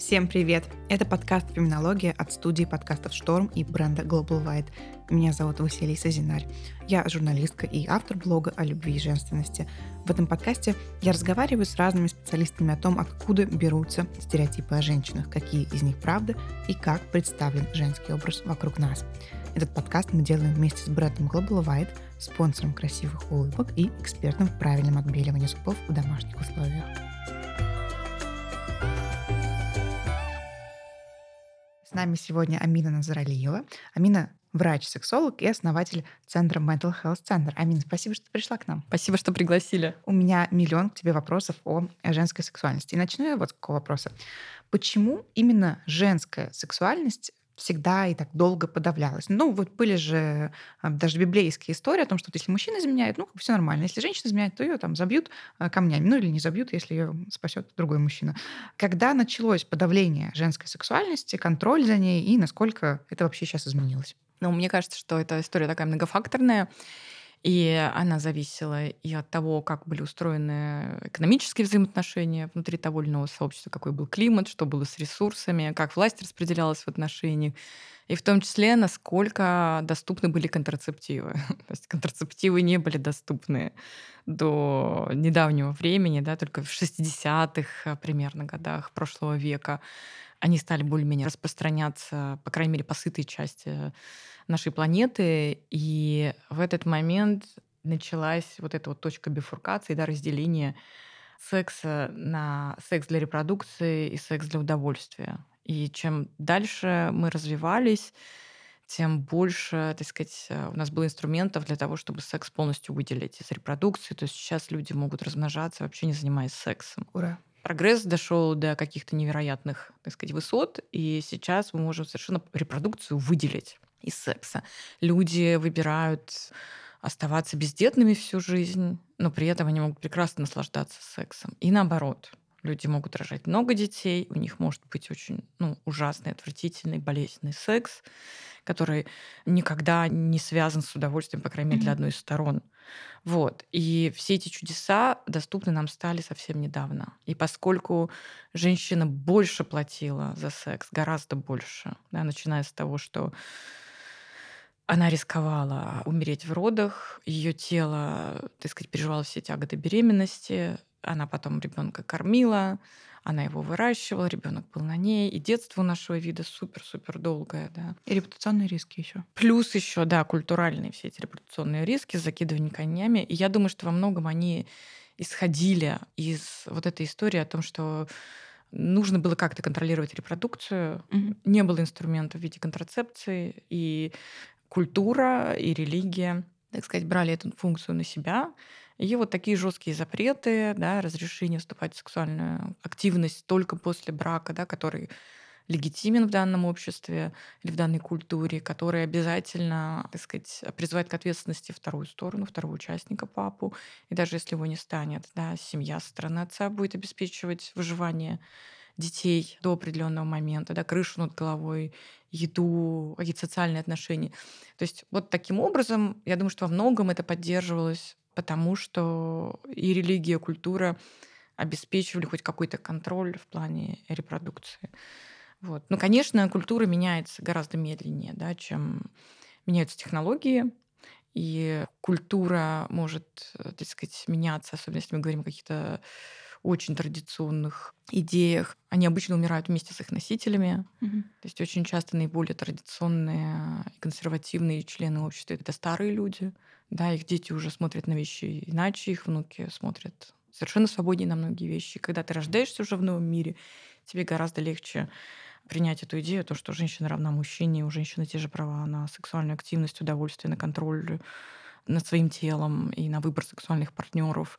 Всем привет! Это подкаст «Феминология» от студии подкастов «Шторм» и бренда Global White. Меня зовут Василиса Зинарь. Я журналистка и автор блога о любви и женственности. В этом подкасте я разговариваю с разными специалистами о том, откуда берутся стереотипы о женщинах, какие из них правда и как представлен женский образ вокруг нас. Этот подкаст мы делаем вместе с брендом Global White, спонсором красивых улыбок и экспертом в правильном отбеливании зубов в домашних условиях. Нами сегодня Амина Назаралиева. Амина врач-сексолог и основатель Центра Mental Health Center. Амина, спасибо, что пришла к нам. Спасибо, что пригласили. У меня миллион к тебе вопросов о женской сексуальности. И начну я вот с какого вопроса. Почему именно женская сексуальность всегда и так долго подавлялась. Ну, вот были же а, даже библейские истории о том, что вот если мужчина изменяет, ну, все нормально. Если женщина изменяет, то ее там забьют а, камнями. Ну, или не забьют, если ее спасет другой мужчина. Когда началось подавление женской сексуальности, контроль за ней, и насколько это вообще сейчас изменилось? Ну, мне кажется, что эта история такая многофакторная. И она зависела и от того, как были устроены экономические взаимоотношения внутри того или иного сообщества, какой был климат, что было с ресурсами, как власть распределялась в отношениях, и в том числе, насколько доступны были контрацептивы. То есть контрацептивы не были доступны до недавнего времени, да, только в 60-х примерно годах прошлого века они стали более-менее распространяться, по крайней мере, по сытой части нашей планеты. И в этот момент началась вот эта вот точка бифуркации, да, разделения секса на секс для репродукции и секс для удовольствия. И чем дальше мы развивались, тем больше, так сказать, у нас было инструментов для того, чтобы секс полностью выделить из репродукции. То есть сейчас люди могут размножаться, вообще не занимаясь сексом. Ура! Прогресс дошел до каких-то невероятных, так сказать, высот, и сейчас мы можем совершенно репродукцию выделить из секса. Люди выбирают оставаться бездетными всю жизнь, но при этом они могут прекрасно наслаждаться сексом. И наоборот, люди могут рожать много детей, у них может быть очень ну, ужасный, отвратительный, болезненный секс, который никогда не связан с удовольствием, по крайней мере, для одной из сторон. Вот. И все эти чудеса доступны нам стали совсем недавно. И поскольку женщина больше платила за секс, гораздо больше, да, начиная с того, что она рисковала умереть в родах, ее тело, так сказать, переживало все тяготы беременности, она потом ребенка кормила, она его выращивала, ребенок был на ней, и детство у нашего вида супер-супер долгое, да. И репутационные риски еще. Плюс еще, да, культуральные все эти репутационные риски, закидывание конями. И я думаю, что во многом они исходили из вот этой истории о том, что нужно было как-то контролировать репродукцию, угу. не было инструмента в виде контрацепции, и культура и религия, так сказать, брали эту функцию на себя. И вот такие жесткие запреты, да, разрешение вступать в сексуальную активность только после брака, да, который легитимен в данном обществе или в данной культуре, который обязательно, так сказать, призывает к ответственности вторую сторону, второго участника, папу. И даже если его не станет, да, семья со стороны отца будет обеспечивать выживание детей до определенного момента, да, крышу над головой, еду, какие-то социальные отношения. То есть вот таким образом, я думаю, что во многом это поддерживалось, потому что и религия, и культура обеспечивали хоть какой-то контроль в плане репродукции. Вот. Но, конечно, культура меняется гораздо медленнее, да, чем меняются технологии, и культура может, э, так сказать, меняться, особенно если мы говорим о каких-то очень традиционных идеях. Они обычно умирают вместе с их носителями. Угу. То есть очень часто наиболее традиционные и консервативные члены общества это старые люди. Да, их дети уже смотрят на вещи иначе, их внуки смотрят совершенно свободнее на многие вещи. Когда ты рождаешься уже в новом мире, тебе гораздо легче принять эту идею, то, что женщина равна мужчине, у женщины те же права на сексуальную активность, удовольствие, на контроль над своим телом и на выбор сексуальных партнеров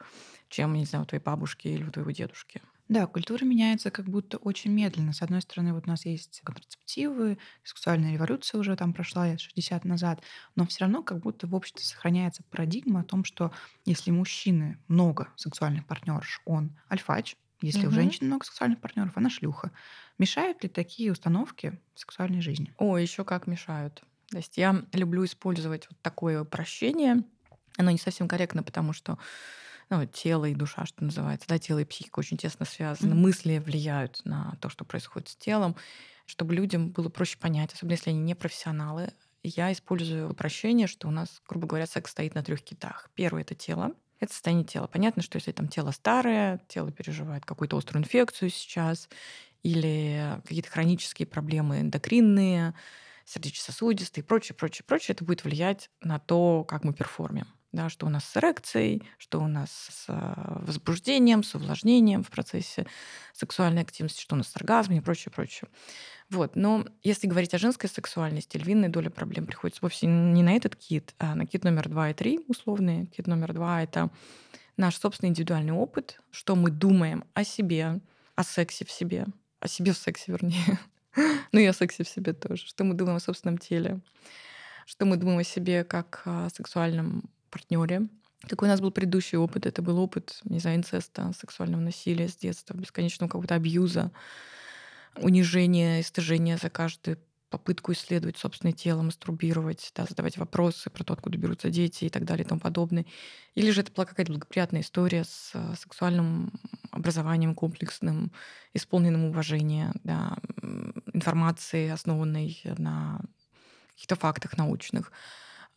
чем, не знаю, у твоей бабушки или у твоего дедушки. Да, культура меняется как будто очень медленно. С одной стороны, вот у нас есть контрацептивы, сексуальная революция уже там прошла лет 60 назад, но все равно как будто в обществе сохраняется парадигма о том, что если мужчины много сексуальных партнерш, он альфач, если угу. у женщины много сексуальных партнеров, она шлюха. Мешают ли такие установки в сексуальной жизни? О, еще как мешают. То есть я люблю использовать вот такое упрощение. Оно не совсем корректно, потому что ну, тело и душа, что называется, да, тело и психика очень тесно связаны, Мгм. мысли влияют на то, что происходит с телом, чтобы людям было проще понять, особенно если они не профессионалы. Я использую упрощение, что у нас, грубо говоря, секс стоит на трех китах. Первый это тело, это состояние тела. Понятно, что если там тело старое, тело переживает какую-то острую инфекцию сейчас, или какие-то хронические проблемы эндокринные, сердечно-сосудистые и прочее, прочее, прочее, это будет влиять на то, как мы перформим. Да, что у нас с эрекцией, что у нас с а, возбуждением, с увлажнением в процессе сексуальной активности, что у нас с оргазмом и прочее, прочее. Вот. Но если говорить о женской сексуальности, львиная доля проблем приходится вовсе не на этот кит, а на кит номер два и три, условный. Кит номер два — это наш собственный индивидуальный опыт, что мы думаем о себе, о сексе в себе, о себе в сексе, вернее. ну и о сексе в себе тоже. Что мы думаем о собственном теле, что мы думаем о себе как о сексуальном партнере. Какой у нас был предыдущий опыт? Это был опыт, не знаю, инцеста, сексуального насилия с детства, бесконечного какого-то абьюза, унижения, истыжения за каждую попытку исследовать собственное тело, мастурбировать, да, задавать вопросы про то, откуда берутся дети и так далее и тому подобное. Или же это была какая-то благоприятная история с э, сексуальным образованием комплексным, исполненным уважения, да, информации, основанной на каких-то фактах научных.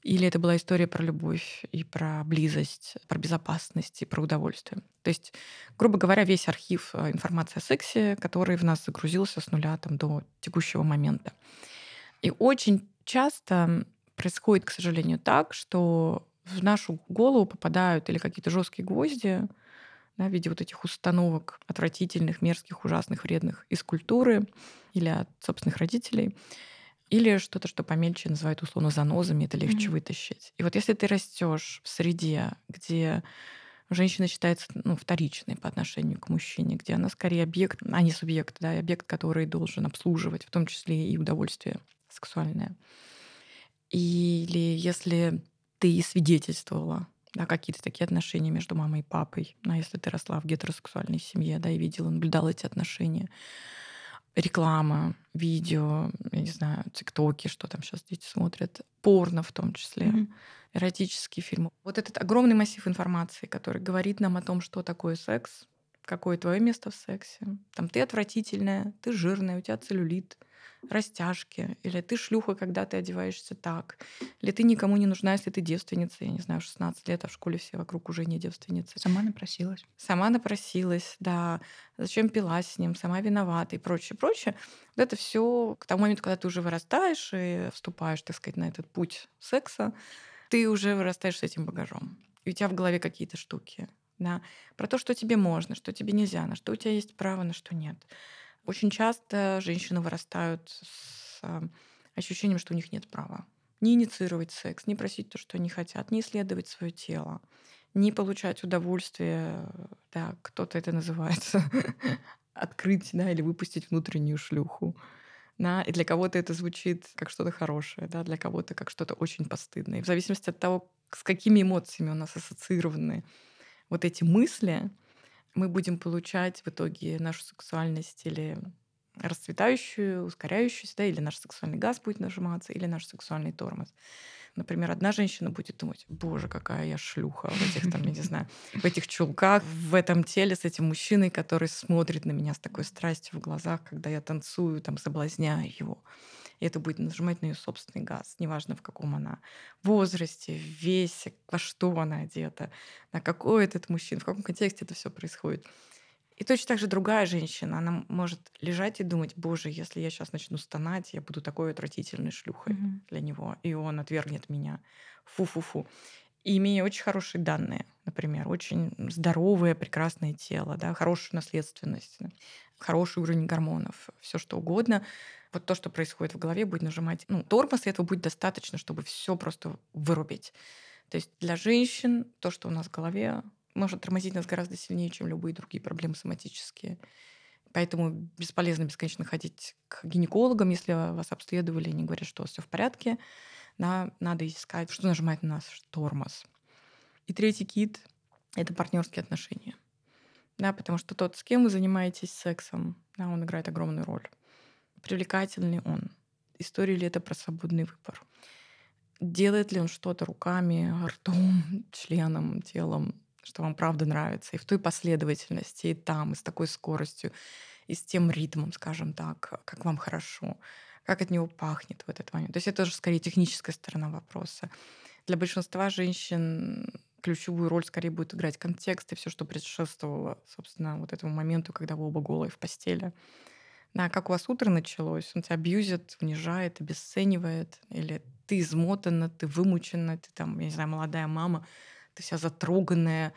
Или это была история про любовь и про близость, про безопасность и про удовольствие. То есть, грубо говоря, весь архив э, информации о сексе, который в нас загрузился с нуля там, до текущего момента. И очень часто происходит, к сожалению, так, что в нашу голову попадают или какие-то жесткие гвозди, да, в виде вот этих установок отвратительных, мерзких, ужасных, вредных из культуры или от собственных родителей – или что-то, что помельче называют условно занозами, это легче mm-hmm. вытащить. И вот если ты растешь в среде, где женщина считается ну, вторичной по отношению к мужчине, где она скорее объект, а не субъект, да, объект, который должен обслуживать, в том числе и удовольствие сексуальное. Или если ты свидетельствовала да, какие-то такие отношения между мамой и папой, а если ты росла в гетеросексуальной семье, да, и видела, наблюдала эти отношения, реклама, видео, я не знаю, тиктоки, что там сейчас дети смотрят, порно в том числе, mm-hmm. эротические фильмы. Вот этот огромный массив информации, который говорит нам о том, что такое секс, какое твое место в сексе. Там ты отвратительная, ты жирная, у тебя целлюлит, растяжки, или ты шлюха, когда ты одеваешься так, или ты никому не нужна, если ты девственница, я не знаю, 16 лет, а в школе все вокруг уже не девственницы. Сама напросилась. Сама напросилась, да. Зачем пила с ним, сама виновата и прочее, прочее. Вот это все к тому моменту, когда ты уже вырастаешь и вступаешь, так сказать, на этот путь секса, ты уже вырастаешь с этим багажом. И у тебя в голове какие-то штуки. Да, про то, что тебе можно, что тебе нельзя, на что у тебя есть право, на что нет. Очень часто женщины вырастают с а, ощущением, что у них нет права. Не инициировать секс, не просить то, что они хотят, не исследовать свое тело, не получать удовольствие, да, кто-то это называет, открыть, да, или выпустить внутреннюю шлюху. Да, и для кого-то это звучит как что-то хорошее, да, для кого-то как что-то очень постыдное. В зависимости от того, с какими эмоциями у нас ассоциированы вот эти мысли, мы будем получать в итоге нашу сексуальность или расцветающую, ускоряющуюся, да, или наш сексуальный газ будет нажиматься, или наш сексуальный тормоз. Например, одна женщина будет думать, боже, какая я шлюха в этих, там, я не знаю, в этих чулках, в этом теле с этим мужчиной, который смотрит на меня с такой страстью в глазах, когда я танцую, там, соблазняю его и это будет нажимать на ее собственный газ, неважно в каком она возрасте, весе, во что она одета, на какой этот мужчина, в каком контексте это все происходит. И точно так же другая женщина, она может лежать и думать, боже, если я сейчас начну стонать, я буду такой отвратительной шлюхой mm-hmm. для него, и он отвергнет меня. Фу-фу-фу. И имея очень хорошие данные, например, очень здоровое, прекрасное тело, да, хорошую наследственность, хороший уровень гормонов, все что угодно, вот то, что происходит в голове, будет нажимать, ну, тормоз, и этого будет достаточно, чтобы все просто вырубить. То есть для женщин то, что у нас в голове, может тормозить нас гораздо сильнее, чем любые другие проблемы соматические. Поэтому бесполезно бесконечно ходить к гинекологам, если вас обследовали и они говорят, что все в порядке. Да, надо искать, что нажимает на нас тормоз. И третий кит — это партнерские отношения. Да, потому что тот, с кем вы занимаетесь сексом, да, он играет огромную роль привлекательный он, история ли это про свободный выбор, делает ли он что-то руками, ртом, членом, телом что вам правда нравится, и в той последовательности, и там, и с такой скоростью, и с тем ритмом, скажем так, как вам хорошо, как от него пахнет в этот момент. То есть это уже скорее техническая сторона вопроса. Для большинства женщин ключевую роль скорее будет играть контекст и все, что предшествовало, собственно, вот этому моменту, когда вы оба голые в постели. Да, как у вас утро началось, он тебя абьюзит, унижает, обесценивает, или ты измотана, ты вымучена, ты там, я не знаю, молодая мама, ты вся затроганная,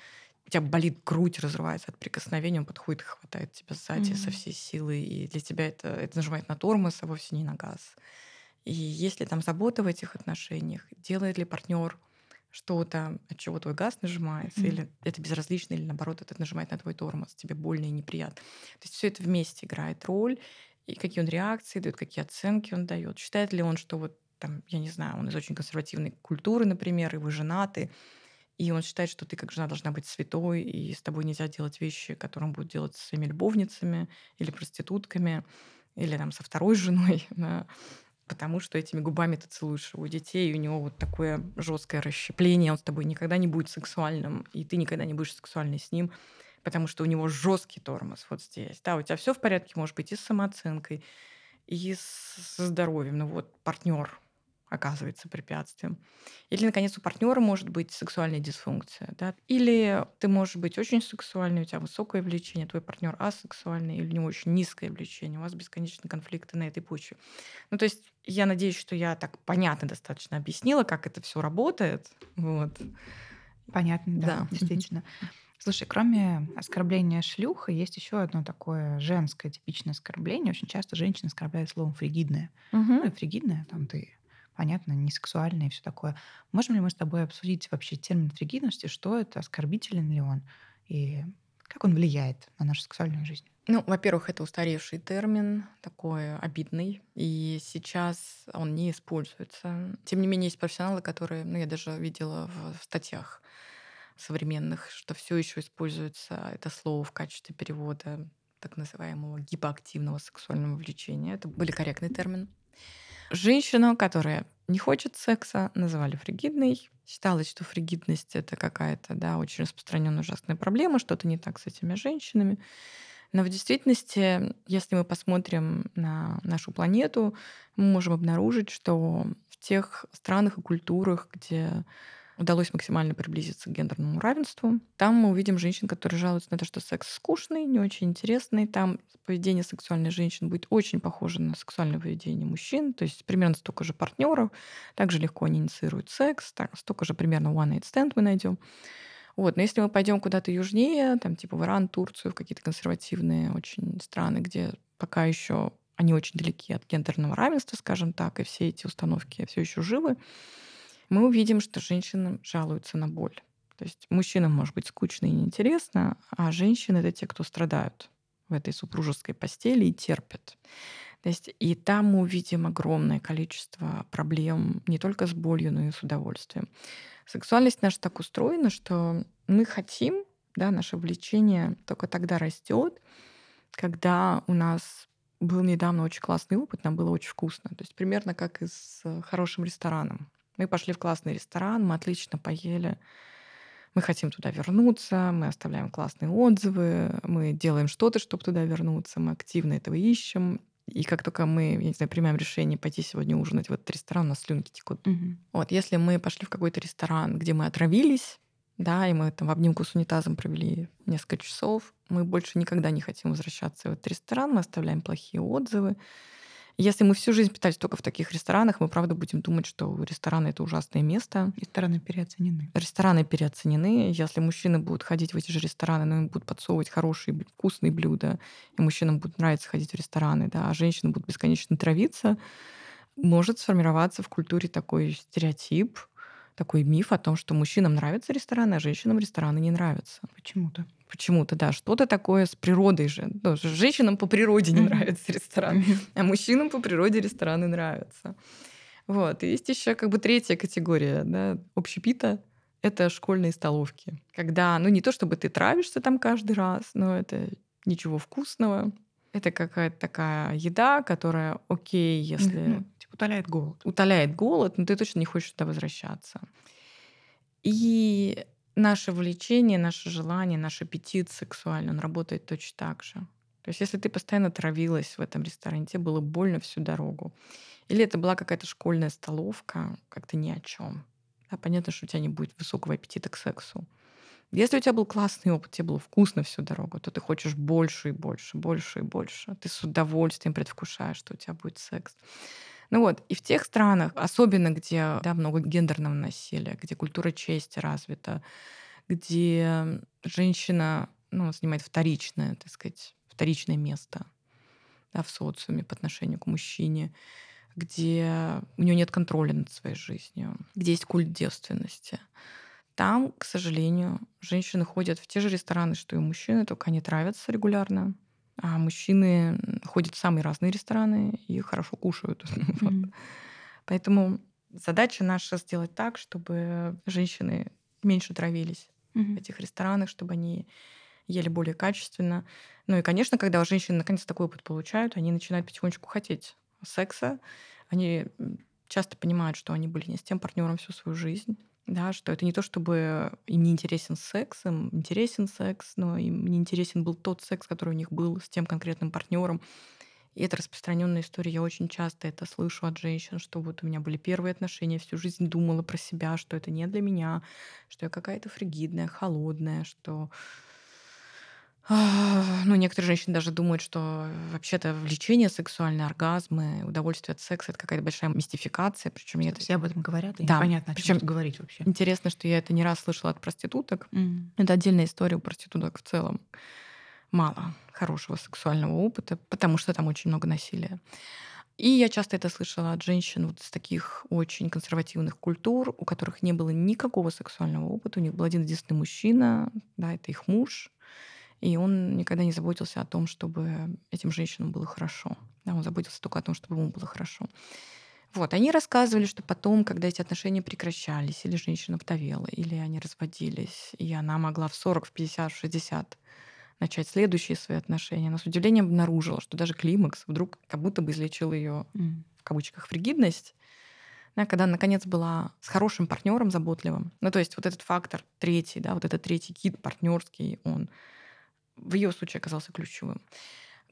у тебя болит грудь, разрывается от прикосновения, он подходит и хватает тебя сзади mm-hmm. со всей силы, и для тебя это, это нажимает на тормоз, а вовсе не на газ. И есть ли там забота в этих отношениях, делает ли партнер что-то, от чего твой газ нажимается, mm-hmm. или это безразлично, или наоборот, это нажимает на твой тормоз, тебе больно и неприятно. То есть все это вместе играет роль, и какие он реакции дает, какие оценки он дает. Считает ли он, что вот там, я не знаю, он из очень консервативной культуры, например, и вы женаты, и он считает, что ты как жена должна быть святой, и с тобой нельзя делать вещи, которые он будет делать со своими любовницами или проститутками, или там со второй женой, да, потому что этими губами ты целуешь его детей, и у него вот такое жесткое расщепление, он с тобой никогда не будет сексуальным, и ты никогда не будешь сексуальной с ним, потому что у него жесткий тормоз вот здесь. Да, у тебя все в порядке, может быть, и с самооценкой, и со здоровьем. Ну вот партнер оказывается препятствием. Или, наконец, у партнера может быть сексуальная дисфункция. Да? Или ты можешь быть очень сексуальный, у тебя высокое влечение, твой партнер асексуальный, или у него очень низкое влечение, у вас бесконечные конфликты на этой почве. Ну, то есть я надеюсь, что я так понятно достаточно объяснила, как это все работает. Вот. Понятно, да, да. действительно. Слушай, кроме оскорбления шлюха, есть еще одно такое женское типичное оскорбление. Очень часто женщины оскорбляют словом фригидная. Угу. Ну и фригидная, там ты понятно, не сексуальное и все такое. Можем ли мы с тобой обсудить вообще термин фригидности, что это, оскорбителен ли он, и как он влияет на нашу сексуальную жизнь? Ну, во-первых, это устаревший термин, такой обидный, и сейчас он не используется. Тем не менее, есть профессионалы, которые, ну, я даже видела в статьях современных, что все еще используется это слово в качестве перевода так называемого гипоактивного сексуального влечения. Это были корректный термин. Женщину, которая не хочет секса, называли фригидной. Считалось, что фригидность это какая-то, да, очень распространенная ужасная проблема, что-то не так с этими женщинами. Но в действительности, если мы посмотрим на нашу планету, мы можем обнаружить, что в тех странах и культурах, где удалось максимально приблизиться к гендерному равенству. Там мы увидим женщин, которые жалуются на то, что секс скучный, не очень интересный. Там поведение сексуальной женщины будет очень похоже на сексуальное поведение мужчин, то есть примерно столько же партнеров, также легко они инициируют секс, так, столько же примерно one night stand мы найдем. Вот. Но если мы пойдем куда-то южнее, там типа в Иран, Турцию, в какие-то консервативные очень страны, где пока еще они очень далеки от гендерного равенства, скажем так, и все эти установки все еще живы, мы увидим, что женщины жалуются на боль. То есть мужчинам может быть скучно и неинтересно, а женщины — это те, кто страдают в этой супружеской постели и терпят. То есть и там мы увидим огромное количество проблем не только с болью, но и с удовольствием. Сексуальность наша так устроена, что мы хотим, да, наше влечение только тогда растет, когда у нас был недавно очень классный опыт, нам было очень вкусно. То есть примерно как и с хорошим рестораном. Мы пошли в классный ресторан, мы отлично поели. Мы хотим туда вернуться, мы оставляем классные отзывы, мы делаем что-то, чтобы туда вернуться, мы активно этого ищем. И как только мы, я не знаю, принимаем решение пойти сегодня ужинать в этот ресторан, у нас слюнки текут. Угу. Вот, если мы пошли в какой-то ресторан, где мы отравились, да, и мы там в обнимку с унитазом провели несколько часов, мы больше никогда не хотим возвращаться в этот ресторан, мы оставляем плохие отзывы, если мы всю жизнь питались только в таких ресторанах, мы правда будем думать, что рестораны это ужасное место. Рестораны переоценены. Рестораны переоценены. Если мужчины будут ходить в эти же рестораны, но им будут подсовывать хорошие, вкусные блюда, и мужчинам будет нравиться ходить в рестораны, да, а женщины будут бесконечно травиться, может сформироваться в культуре такой стереотип, такой миф о том, что мужчинам нравятся рестораны, а женщинам рестораны не нравятся. Почему-то. Почему-то, да, что-то такое с природой же. Ну, женщинам по природе не нравятся рестораны, а мужчинам по природе рестораны нравятся. Вот. И есть еще как бы третья категория, да, общепита — это школьные столовки. Когда, ну, не то чтобы ты травишься там каждый раз, но это ничего вкусного. Это какая-то такая еда, которая окей, если... Типа утоляет голод. Утоляет голод, но ты точно не хочешь туда возвращаться. И наше влечение, наше желание, наш аппетит сексуальный, он работает точно так же. То есть если ты постоянно травилась в этом ресторане, тебе было больно всю дорогу. Или это была какая-то школьная столовка, как-то ни о чем. Да, понятно, что у тебя не будет высокого аппетита к сексу. Если у тебя был классный опыт, тебе было вкусно всю дорогу, то ты хочешь больше и больше, больше и больше. Ты с удовольствием предвкушаешь, что у тебя будет секс. Ну вот, и в тех странах, особенно где да, много гендерного насилия, где культура чести развита, где женщина ну, занимает вторичное, так сказать, вторичное место да, в социуме по отношению к мужчине, где у нее нет контроля над своей жизнью, где есть культ девственности. Там, к сожалению, женщины ходят в те же рестораны, что и мужчины, только они травятся регулярно. А мужчины ходят в самые разные рестораны и хорошо кушают. Mm-hmm. Поэтому задача наша сделать так, чтобы женщины меньше травились mm-hmm. в этих ресторанах, чтобы они ели более качественно. Ну и, конечно, когда женщины наконец такой опыт получают, они начинают потихонечку хотеть секса. Они часто понимают, что они были не с тем партнером всю свою жизнь. Да, что это не то, чтобы им не интересен секс, им интересен секс, но им не интересен был тот секс, который у них был с тем конкретным партнером. И это распространенная история. Я очень часто это слышу от женщин, что вот у меня были первые отношения, всю жизнь думала про себя, что это не для меня, что я какая-то фригидная, холодная, что ну, некоторые женщины даже думают, что вообще-то влечение сексуальное, оргазмы, удовольствие от секса это какая-то большая мистификация. Причем я это... Все об этом говорят, и да. непонятно, о чем Причем говорить вообще. Интересно, что я это не раз слышала от проституток. Mm. Это отдельная история у проституток в целом. Мало хорошего сексуального опыта, потому что там очень много насилия. И я часто это слышала от женщин вот из таких очень консервативных культур, у которых не было никакого сексуального опыта. У них был один единственный мужчина, да, это их муж, и он никогда не заботился о том, чтобы этим женщинам было хорошо. Да, он заботился только о том, чтобы ему было хорошо. Вот, они рассказывали, что потом, когда эти отношения прекращались, или женщина вдовела, или они разводились, и она могла в 40, в 50, в 60 начать следующие свои отношения, она с удивлением обнаружила, что даже климакс вдруг как будто бы излечил ее mm. в кавычках фригидность, да, когда наконец была с хорошим партнером заботливым. Ну, то есть вот этот фактор третий, да, вот этот третий кит партнерский, он в ее случае оказался ключевым.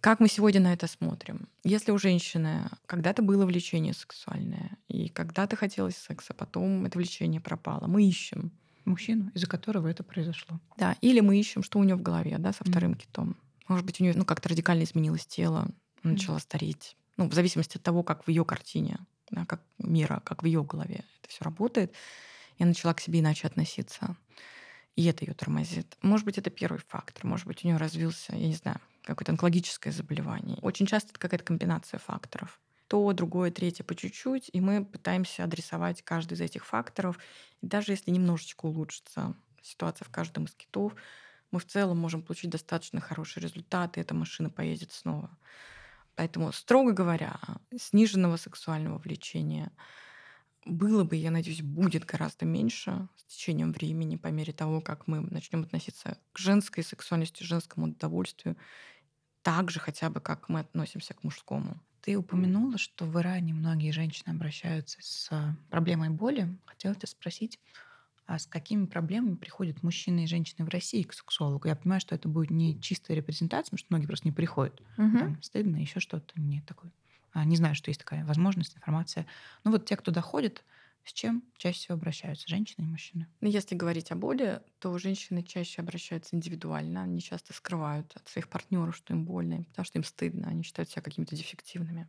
Как мы сегодня на это смотрим? Если у женщины когда-то было влечение сексуальное, и когда-то хотелось секса, потом это влечение пропало, мы ищем мужчину, из-за которого это произошло. Да, или мы ищем, что у нее в голове, да, со вторым mm. китом. Может быть, у нее ну, как-то радикально изменилось тело, начала mm. стареть. Ну, в зависимости от того, как в ее картине, да, как мира, как в ее голове это все работает. Я начала к себе иначе относиться и это ее тормозит. Может быть, это первый фактор. Может быть, у нее развился, я не знаю, какое-то онкологическое заболевание. Очень часто это какая-то комбинация факторов. То, другое, третье по чуть-чуть, и мы пытаемся адресовать каждый из этих факторов. И даже если немножечко улучшится ситуация в каждом из китов, мы в целом можем получить достаточно хорошие результаты, и эта машина поедет снова. Поэтому, строго говоря, сниженного сексуального влечения – было бы, я надеюсь, будет гораздо меньше с течением времени, по мере того, как мы начнем относиться к женской сексуальности, женскому удовольствию, так же хотя бы, как мы относимся к мужскому. Ты упомянула, что в Иране многие женщины обращаются с проблемой боли. Хотела тебя спросить, а с какими проблемами приходят мужчины и женщины в России к сексологу? Я понимаю, что это будет не чистая репрезентация, потому что многие просто не приходят. Угу. Там стыдно, еще что-то. Нет такой а, не знаю, что есть такая возможность, информация. Ну вот те, кто доходит, с чем чаще всего обращаются женщины и мужчины? Ну, если говорить о боли, то женщины чаще обращаются индивидуально. Они часто скрывают от своих партнеров, что им больно, потому что им стыдно, они считают себя какими-то дефективными.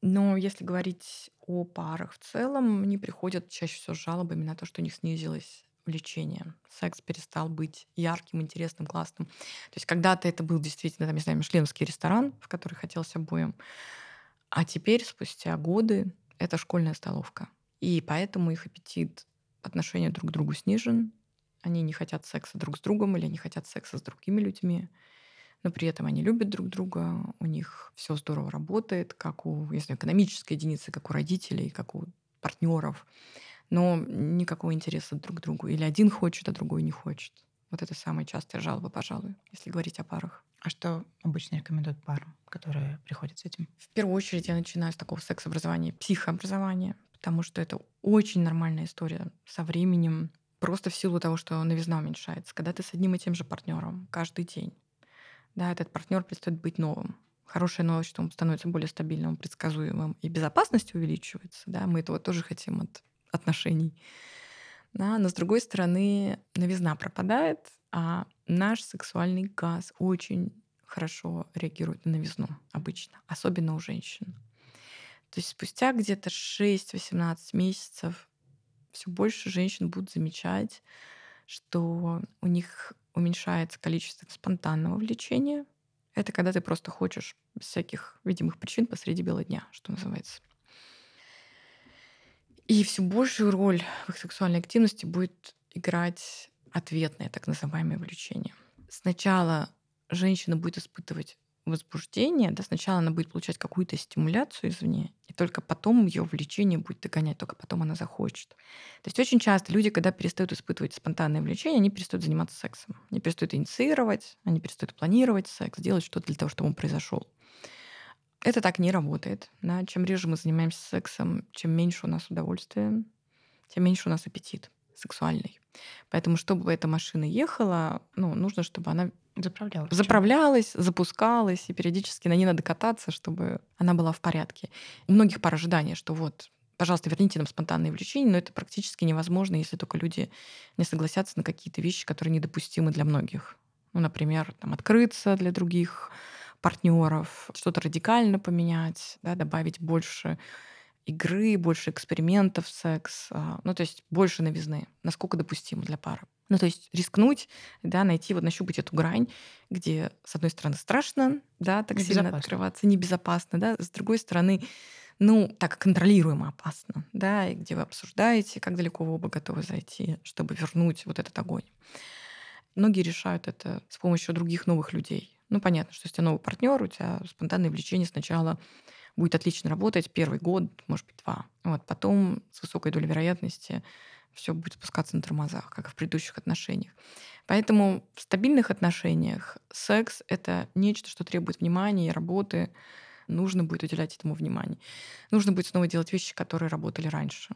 Но если говорить о парах в целом, они приходят чаще всего с жалобами на то, что у них снизилось влечение. Секс перестал быть ярким, интересным, классным. То есть когда-то это был действительно, там, не знаю, мишленовский ресторан, в который хотелось обоим. А теперь, спустя годы, это школьная столовка. И поэтому их аппетит по отношению друг к другу снижен. Они не хотят секса друг с другом или не хотят секса с другими людьми. Но при этом они любят друг друга, у них все здорово работает, как у, если экономической единицы, как у родителей, как у партнеров. Но никакого интереса друг к другу. Или один хочет, а другой не хочет. Вот это самая частая жалоба, пожалуй, если говорить о парах. А что обычно рекомендуют парам, которые приходят с этим? В первую очередь я начинаю с такого секс-образования, психообразования, потому что это очень нормальная история. Со временем просто в силу того, что новизна уменьшается. Когда ты с одним и тем же партнером каждый день, да, этот партнер перестает быть новым. Хорошая новость, что он становится более стабильным, предсказуемым, и безопасность увеличивается. Да, мы этого тоже хотим от отношений. Да, но с другой стороны, новизна пропадает, а наш сексуальный газ очень хорошо реагирует на новизну обычно, особенно у женщин. То есть спустя где-то 6-18 месяцев все больше женщин будут замечать, что у них уменьшается количество спонтанного влечения. Это когда ты просто хочешь без всяких видимых причин посреди бела дня, что называется. И все большую роль в их сексуальной активности будет играть ответное так называемое влечение. Сначала женщина будет испытывать возбуждение, да, сначала она будет получать какую-то стимуляцию извне, и только потом ее влечение будет догонять, только потом она захочет. То есть очень часто люди, когда перестают испытывать спонтанное влечение, они перестают заниматься сексом. Они перестают инициировать, они перестают планировать секс, делать что-то для того, чтобы он произошел. Это так не работает. Да? Чем реже мы занимаемся сексом, чем меньше у нас удовольствия, тем меньше у нас аппетит сексуальный. Поэтому, чтобы эта машина ехала, ну, нужно, чтобы она Заправлялась. заправлялась, запускалась, и периодически на ней надо кататься, чтобы она была в порядке. У многих пар ожидания, что вот, пожалуйста, верните нам спонтанное влечение, но это практически невозможно, если только люди не согласятся на какие-то вещи, которые недопустимы для многих. Ну, например, там, открыться для других партнеров, что-то радикально поменять, да, добавить больше игры, больше экспериментов секс, а, ну, то есть больше новизны, насколько допустимо для пары. Ну, то есть рискнуть, да, найти, вот нащупать эту грань, где, с одной стороны, страшно, да, так сильно открываться, небезопасно, да, с другой стороны, ну, так контролируемо опасно, да, и где вы обсуждаете, как далеко вы оба готовы зайти, чтобы вернуть вот этот огонь. Многие решают это с помощью других новых людей. Ну, понятно, что если тебя новый партнер, у тебя спонтанное влечение сначала будет отлично работать первый год, может быть, два. Вот, потом с высокой долей вероятности все будет спускаться на тормозах, как и в предыдущих отношениях. Поэтому в стабильных отношениях секс — это нечто, что требует внимания и работы. Нужно будет уделять этому внимание. Нужно будет снова делать вещи, которые работали раньше.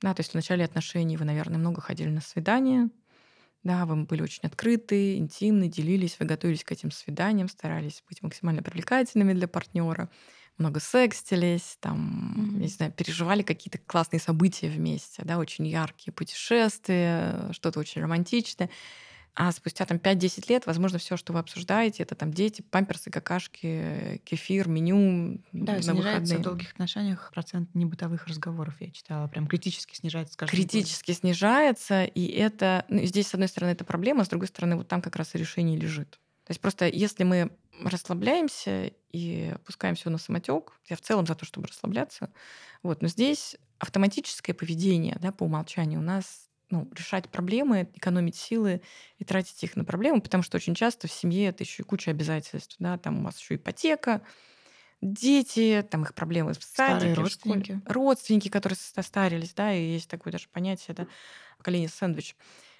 Да, то есть в начале отношений вы, наверное, много ходили на свидания, да, вы были очень открыты, интимны, делились, вы готовились к этим свиданиям, старались быть максимально привлекательными для партнера много секстились, там, mm-hmm. не знаю, переживали какие-то классные события вместе, да, очень яркие путешествия, что-то очень романтичное. А спустя там 5-10 лет, возможно, все, что вы обсуждаете, это там дети, памперсы, какашки, кефир, меню да, на снижается выходные. в долгих отношениях процент небытовых разговоров, я читала. Прям критически снижается скажем. Критически году. снижается, и это... Ну, здесь, с одной стороны, это проблема, с другой стороны, вот там как раз и решение лежит. То есть просто если мы расслабляемся и пускаем все на самотек. Я в целом за то, чтобы расслабляться. Вот. Но здесь автоматическое поведение да, по умолчанию у нас ну, решать проблемы, экономить силы и тратить их на проблемы, потому что очень часто в семье это еще и куча обязательств. Да? Там у вас еще ипотека, дети, там их проблемы в садике, родственники. Школе, родственники, которые состарились, да, и есть такое даже понятие, да, поколение сэндвич.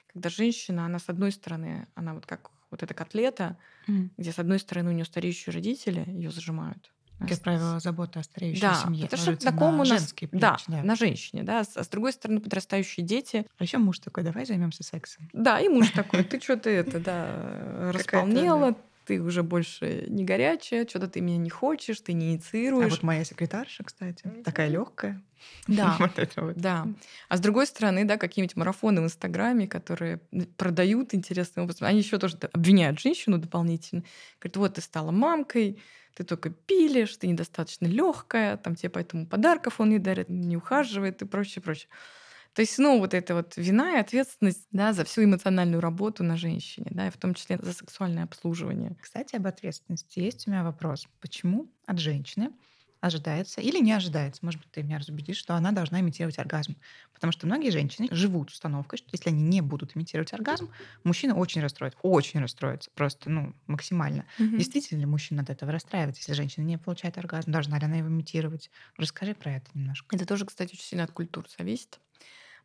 Когда женщина, она с одной стороны, она вот как вот эта котлета, mm. где с одной стороны у нее стареющие родители ее зажимают. Как правило, забота о стареющей да, семье. Это что на ком у нас... Плечи, да, да, на женщине, да. А с другой стороны, подрастающие дети. А еще муж такой, давай займемся сексом. Да, и муж такой, ты что ты это, да, располнела, ты уже больше не горячая, что-то ты меня не хочешь, ты не инициируешь. А вот моя секретарша, кстати, такая легкая. Да, вот это вот. да. А с другой стороны, да, какие-нибудь марафоны в Инстаграме, которые продают интересным образом, они еще тоже обвиняют женщину дополнительно. Говорят, вот ты стала мамкой, ты только пилишь, ты недостаточно легкая, там тебе поэтому подарков он не дарит, не ухаживает и прочее, прочее. То есть, ну, вот эта вот вина и ответственность да, за всю эмоциональную работу на женщине, да, и в том числе за сексуальное обслуживание. Кстати, об ответственности есть у меня вопрос. Почему от женщины ожидается или не ожидается, может быть, ты меня разубедишь, что она должна имитировать оргазм. Потому что многие женщины живут установкой, что если они не будут имитировать оргазм, мужчина очень расстроится, очень расстроится, просто, ну, максимально. Угу. Действительно ли мужчина от этого расстраивается, если женщина не получает оргазм? Должна ли она его имитировать? Расскажи про это немножко. Это тоже, кстати, очень сильно от культур зависит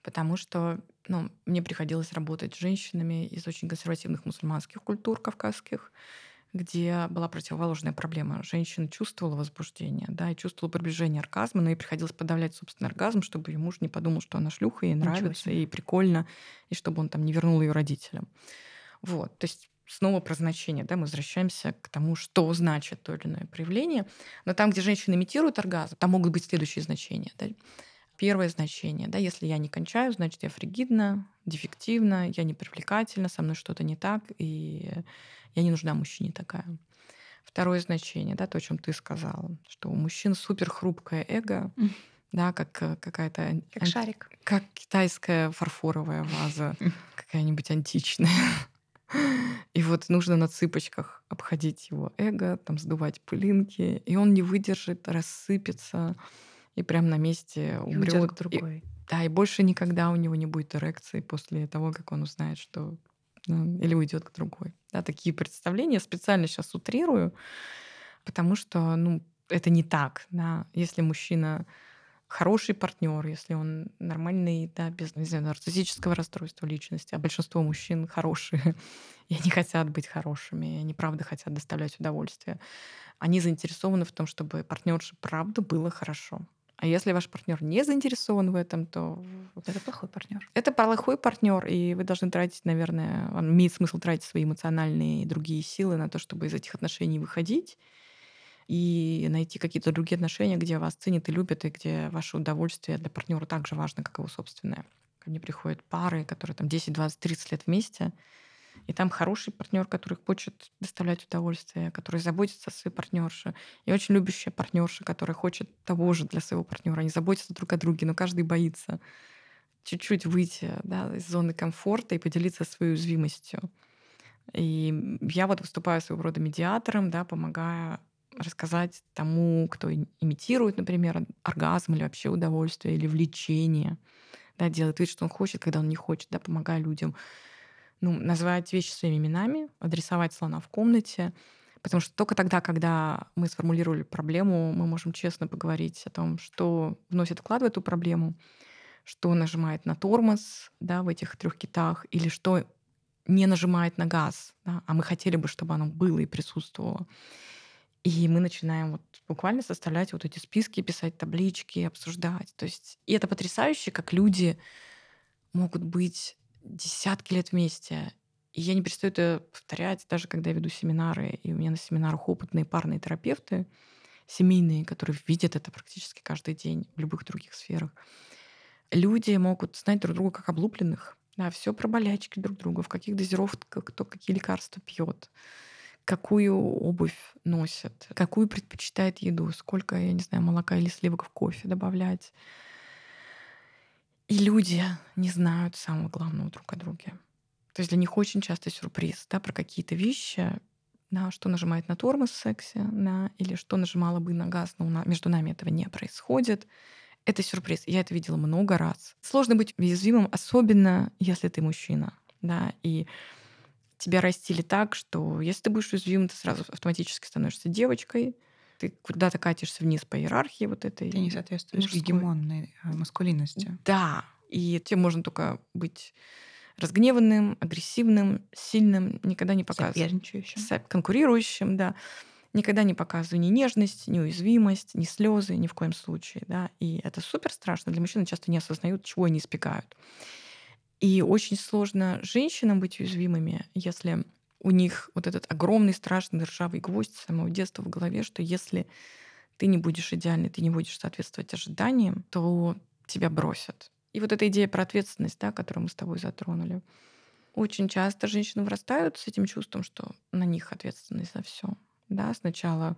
потому что ну, мне приходилось работать с женщинами из очень консервативных мусульманских культур кавказских, где была противоположная проблема. Женщина чувствовала возбуждение, да, и чувствовала приближение оргазма, но ей приходилось подавлять собственный оргазм, чтобы ее муж не подумал, что она шлюха, ей нравится, и прикольно, и чтобы он там не вернул ее родителям. Вот, то есть снова про значение, да, мы возвращаемся к тому, что значит то или иное проявление. Но там, где женщина имитирует оргазм, там могут быть следующие значения. Да? Первое значение, да, если я не кончаю, значит, я фригидна, дефективна, я не привлекательна, со мной что-то не так, и я не нужна мужчине такая. Второе значение, да, то, о чем ты сказала, что у мужчин супер хрупкое эго, да, как э, какая-то... Как шарик. Как китайская фарфоровая ваза, какая-нибудь античная. И вот нужно на цыпочках обходить его эго, там сдувать пылинки, и он не выдержит, рассыпется и прям на месте умрет. другой. И, да, и больше никогда у него не будет эрекции после того, как он узнает, что или уйдет к другой. Да, такие представления специально сейчас утрирую, потому что ну, это не так. Да. Если мужчина хороший партнер, если он нормальный, да, без не знаю, нарциссического расстройства личности, а большинство мужчин хорошие, и они хотят быть хорошими, и они правда хотят доставлять удовольствие. Они заинтересованы в том, чтобы партнерше правда было хорошо. А если ваш партнер не заинтересован в этом, то это плохой партнер. Это плохой партнер, и вы должны тратить, наверное, он имеет смысл тратить свои эмоциональные и другие силы на то, чтобы из этих отношений выходить и найти какие-то другие отношения, где вас ценят и любят, и где ваше удовольствие для партнера так же важно, как его собственное. Ко мне приходят пары, которые там 10, 20, 30 лет вместе, и там хороший партнер, который хочет доставлять удовольствие, который заботится о своей партнерше. И очень любящая партнерша, которая хочет того же для своего партнера. Они заботятся друг о друге, но каждый боится чуть-чуть выйти да, из зоны комфорта и поделиться своей уязвимостью. И я вот выступаю своего рода медиатором, да, помогая рассказать тому, кто имитирует, например, оргазм или вообще удовольствие или влечение, да, делает вид, что он хочет, когда он не хочет, да, помогая людям ну, называть вещи своими именами, адресовать слона в комнате, потому что только тогда, когда мы сформулировали проблему, мы можем честно поговорить о том, что вносит вклад в эту проблему, что нажимает на тормоз да, в этих трех китах, или что не нажимает на газ, да, а мы хотели бы, чтобы оно было и присутствовало. И мы начинаем вот буквально составлять вот эти списки, писать таблички, обсуждать. То есть, и это потрясающе, как люди могут быть десятки лет вместе. И я не перестаю это повторять, даже когда я веду семинары, и у меня на семинарах опытные парные терапевты, семейные, которые видят это практически каждый день в любых других сферах. Люди могут знать друг друга как облупленных. Да, все про болячки друг друга, в каких дозировках кто какие лекарства пьет, какую обувь носит, какую предпочитает еду, сколько, я не знаю, молока или сливок в кофе добавлять и люди не знают самого главного друг о друге. То есть для них очень часто сюрприз да, про какие-то вещи, да, что нажимает на тормоз в сексе, да, или что нажимала бы на газ, но между нами этого не происходит. Это сюрприз. Я это видела много раз. Сложно быть уязвимым, особенно если ты мужчина. Да, и тебя растили так, что если ты будешь уязвимым, ты сразу автоматически становишься девочкой, ты куда-то катишься вниз по иерархии вот этой. Ты не соответствуешь мужской. гегемонной а, маскулинности. Да, и тебе можно только быть разгневанным, агрессивным, сильным, никогда не показывать. Соперничающим. Конкурирующим, да. Никогда не показывай ни нежность, ни уязвимость, ни слезы, ни в коем случае. Да? И это супер страшно. Для мужчин часто не осознают, чего они избегают. И очень сложно женщинам быть уязвимыми, если у них вот этот огромный страшный ржавый гвоздь с самого детства в голове, что если ты не будешь идеальной, ты не будешь соответствовать ожиданиям, то тебя бросят. И вот эта идея про ответственность, да, которую мы с тобой затронули. Очень часто женщины вырастают с этим чувством, что на них ответственность за все. Да, сначала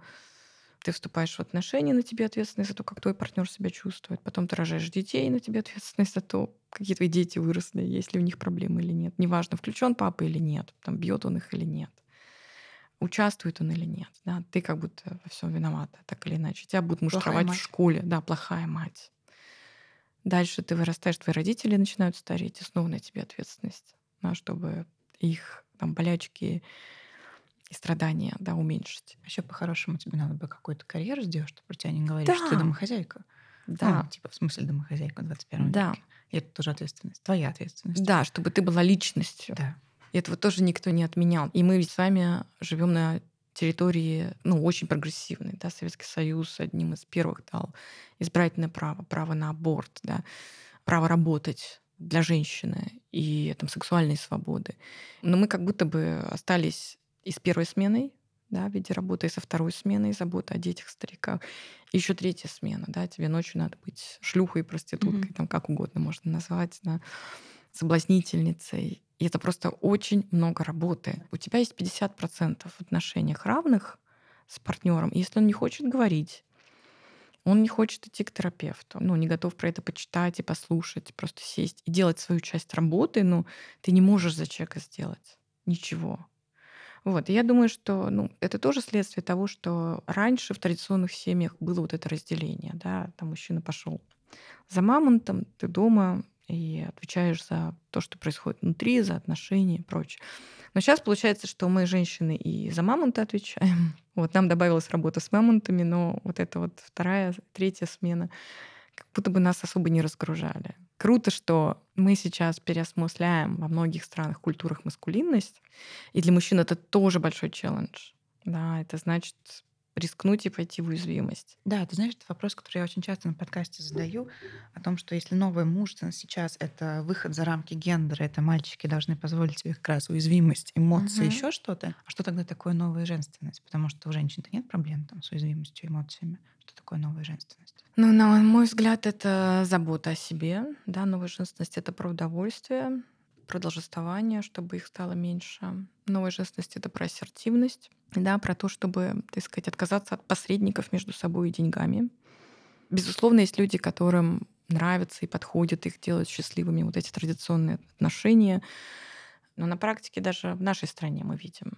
ты вступаешь в отношения, на тебе ответственность за то, как твой партнер себя чувствует. Потом ты рожаешь детей, на тебе ответственность за то, какие твои дети выросли, есть ли у них проблемы или нет. Неважно, включен папа или нет, там, бьет он их или нет. Участвует он или нет. Да? Ты как будто во всем виновата, так или иначе. Тебя будут муштровать в школе. Да, плохая мать. Дальше ты вырастаешь, твои родители начинают стареть, и снова на тебе ответственность, да, чтобы их там болячки страдания, да, уменьшить. Еще по-хорошему тебе надо бы какую-то карьеру сделать, чтобы про тебя не говорили, да. что ты домохозяйка. Да. Ну, типа в смысле домохозяйка в 21 да. веке. И это тоже ответственность, твоя ответственность. Да, чтобы ты была личностью. Да. И этого тоже никто не отменял. И мы ведь с вами живем на территории, ну, очень прогрессивной, да, Советский Союз одним из первых дал избирательное право, право на аборт, да, право работать для женщины и там сексуальные свободы. Но мы как будто бы остались и с первой сменой, да, в виде работы, и со второй сменой, забота о детях, стариках. И еще третья смена, да, тебе ночью надо быть шлюхой, проституткой, mm-hmm. там как угодно можно назвать, да, соблазнительницей. И это просто очень много работы. У тебя есть 50% в отношениях равных с партнером. И если он не хочет говорить, он не хочет идти к терапевту, ну, не готов про это почитать и послушать, просто сесть и делать свою часть работы, ну, ты не можешь за человека сделать ничего. Вот. И я думаю, что ну, это тоже следствие того, что раньше в традиционных семьях было вот это разделение. Да? Там мужчина пошел за мамонтом, ты дома и отвечаешь за то, что происходит внутри, за отношения и прочее. Но сейчас получается, что мы, женщины, и за мамонта отвечаем. Вот нам добавилась работа с мамонтами, но вот эта вот вторая, третья смена как будто бы нас особо не разгружали. Круто, что мы сейчас переосмысляем во многих странах, культурах маскулинность. И для мужчин это тоже большой челлендж. Да, это значит рискнуть и пойти в уязвимость. Да, ты знаешь, это вопрос, который я очень часто на подкасте задаю, о том, что если новая мужественность сейчас это выход за рамки гендера, это мальчики должны позволить себе как раз уязвимость, эмоции, угу. еще что-то, а что тогда такое новая женственность? Потому что у женщин-то нет проблем там, с уязвимостью, эмоциями. Что такое новая женственность? Ну, на мой взгляд, это забота о себе. Да, новая женственность — это про удовольствие, про должествование, чтобы их стало меньше. Новая женственность — это про ассертивность, да, про то, чтобы, так сказать, отказаться от посредников между собой и деньгами. Безусловно, есть люди, которым нравится и подходит, их делают счастливыми вот эти традиционные отношения. Но на практике даже в нашей стране мы видим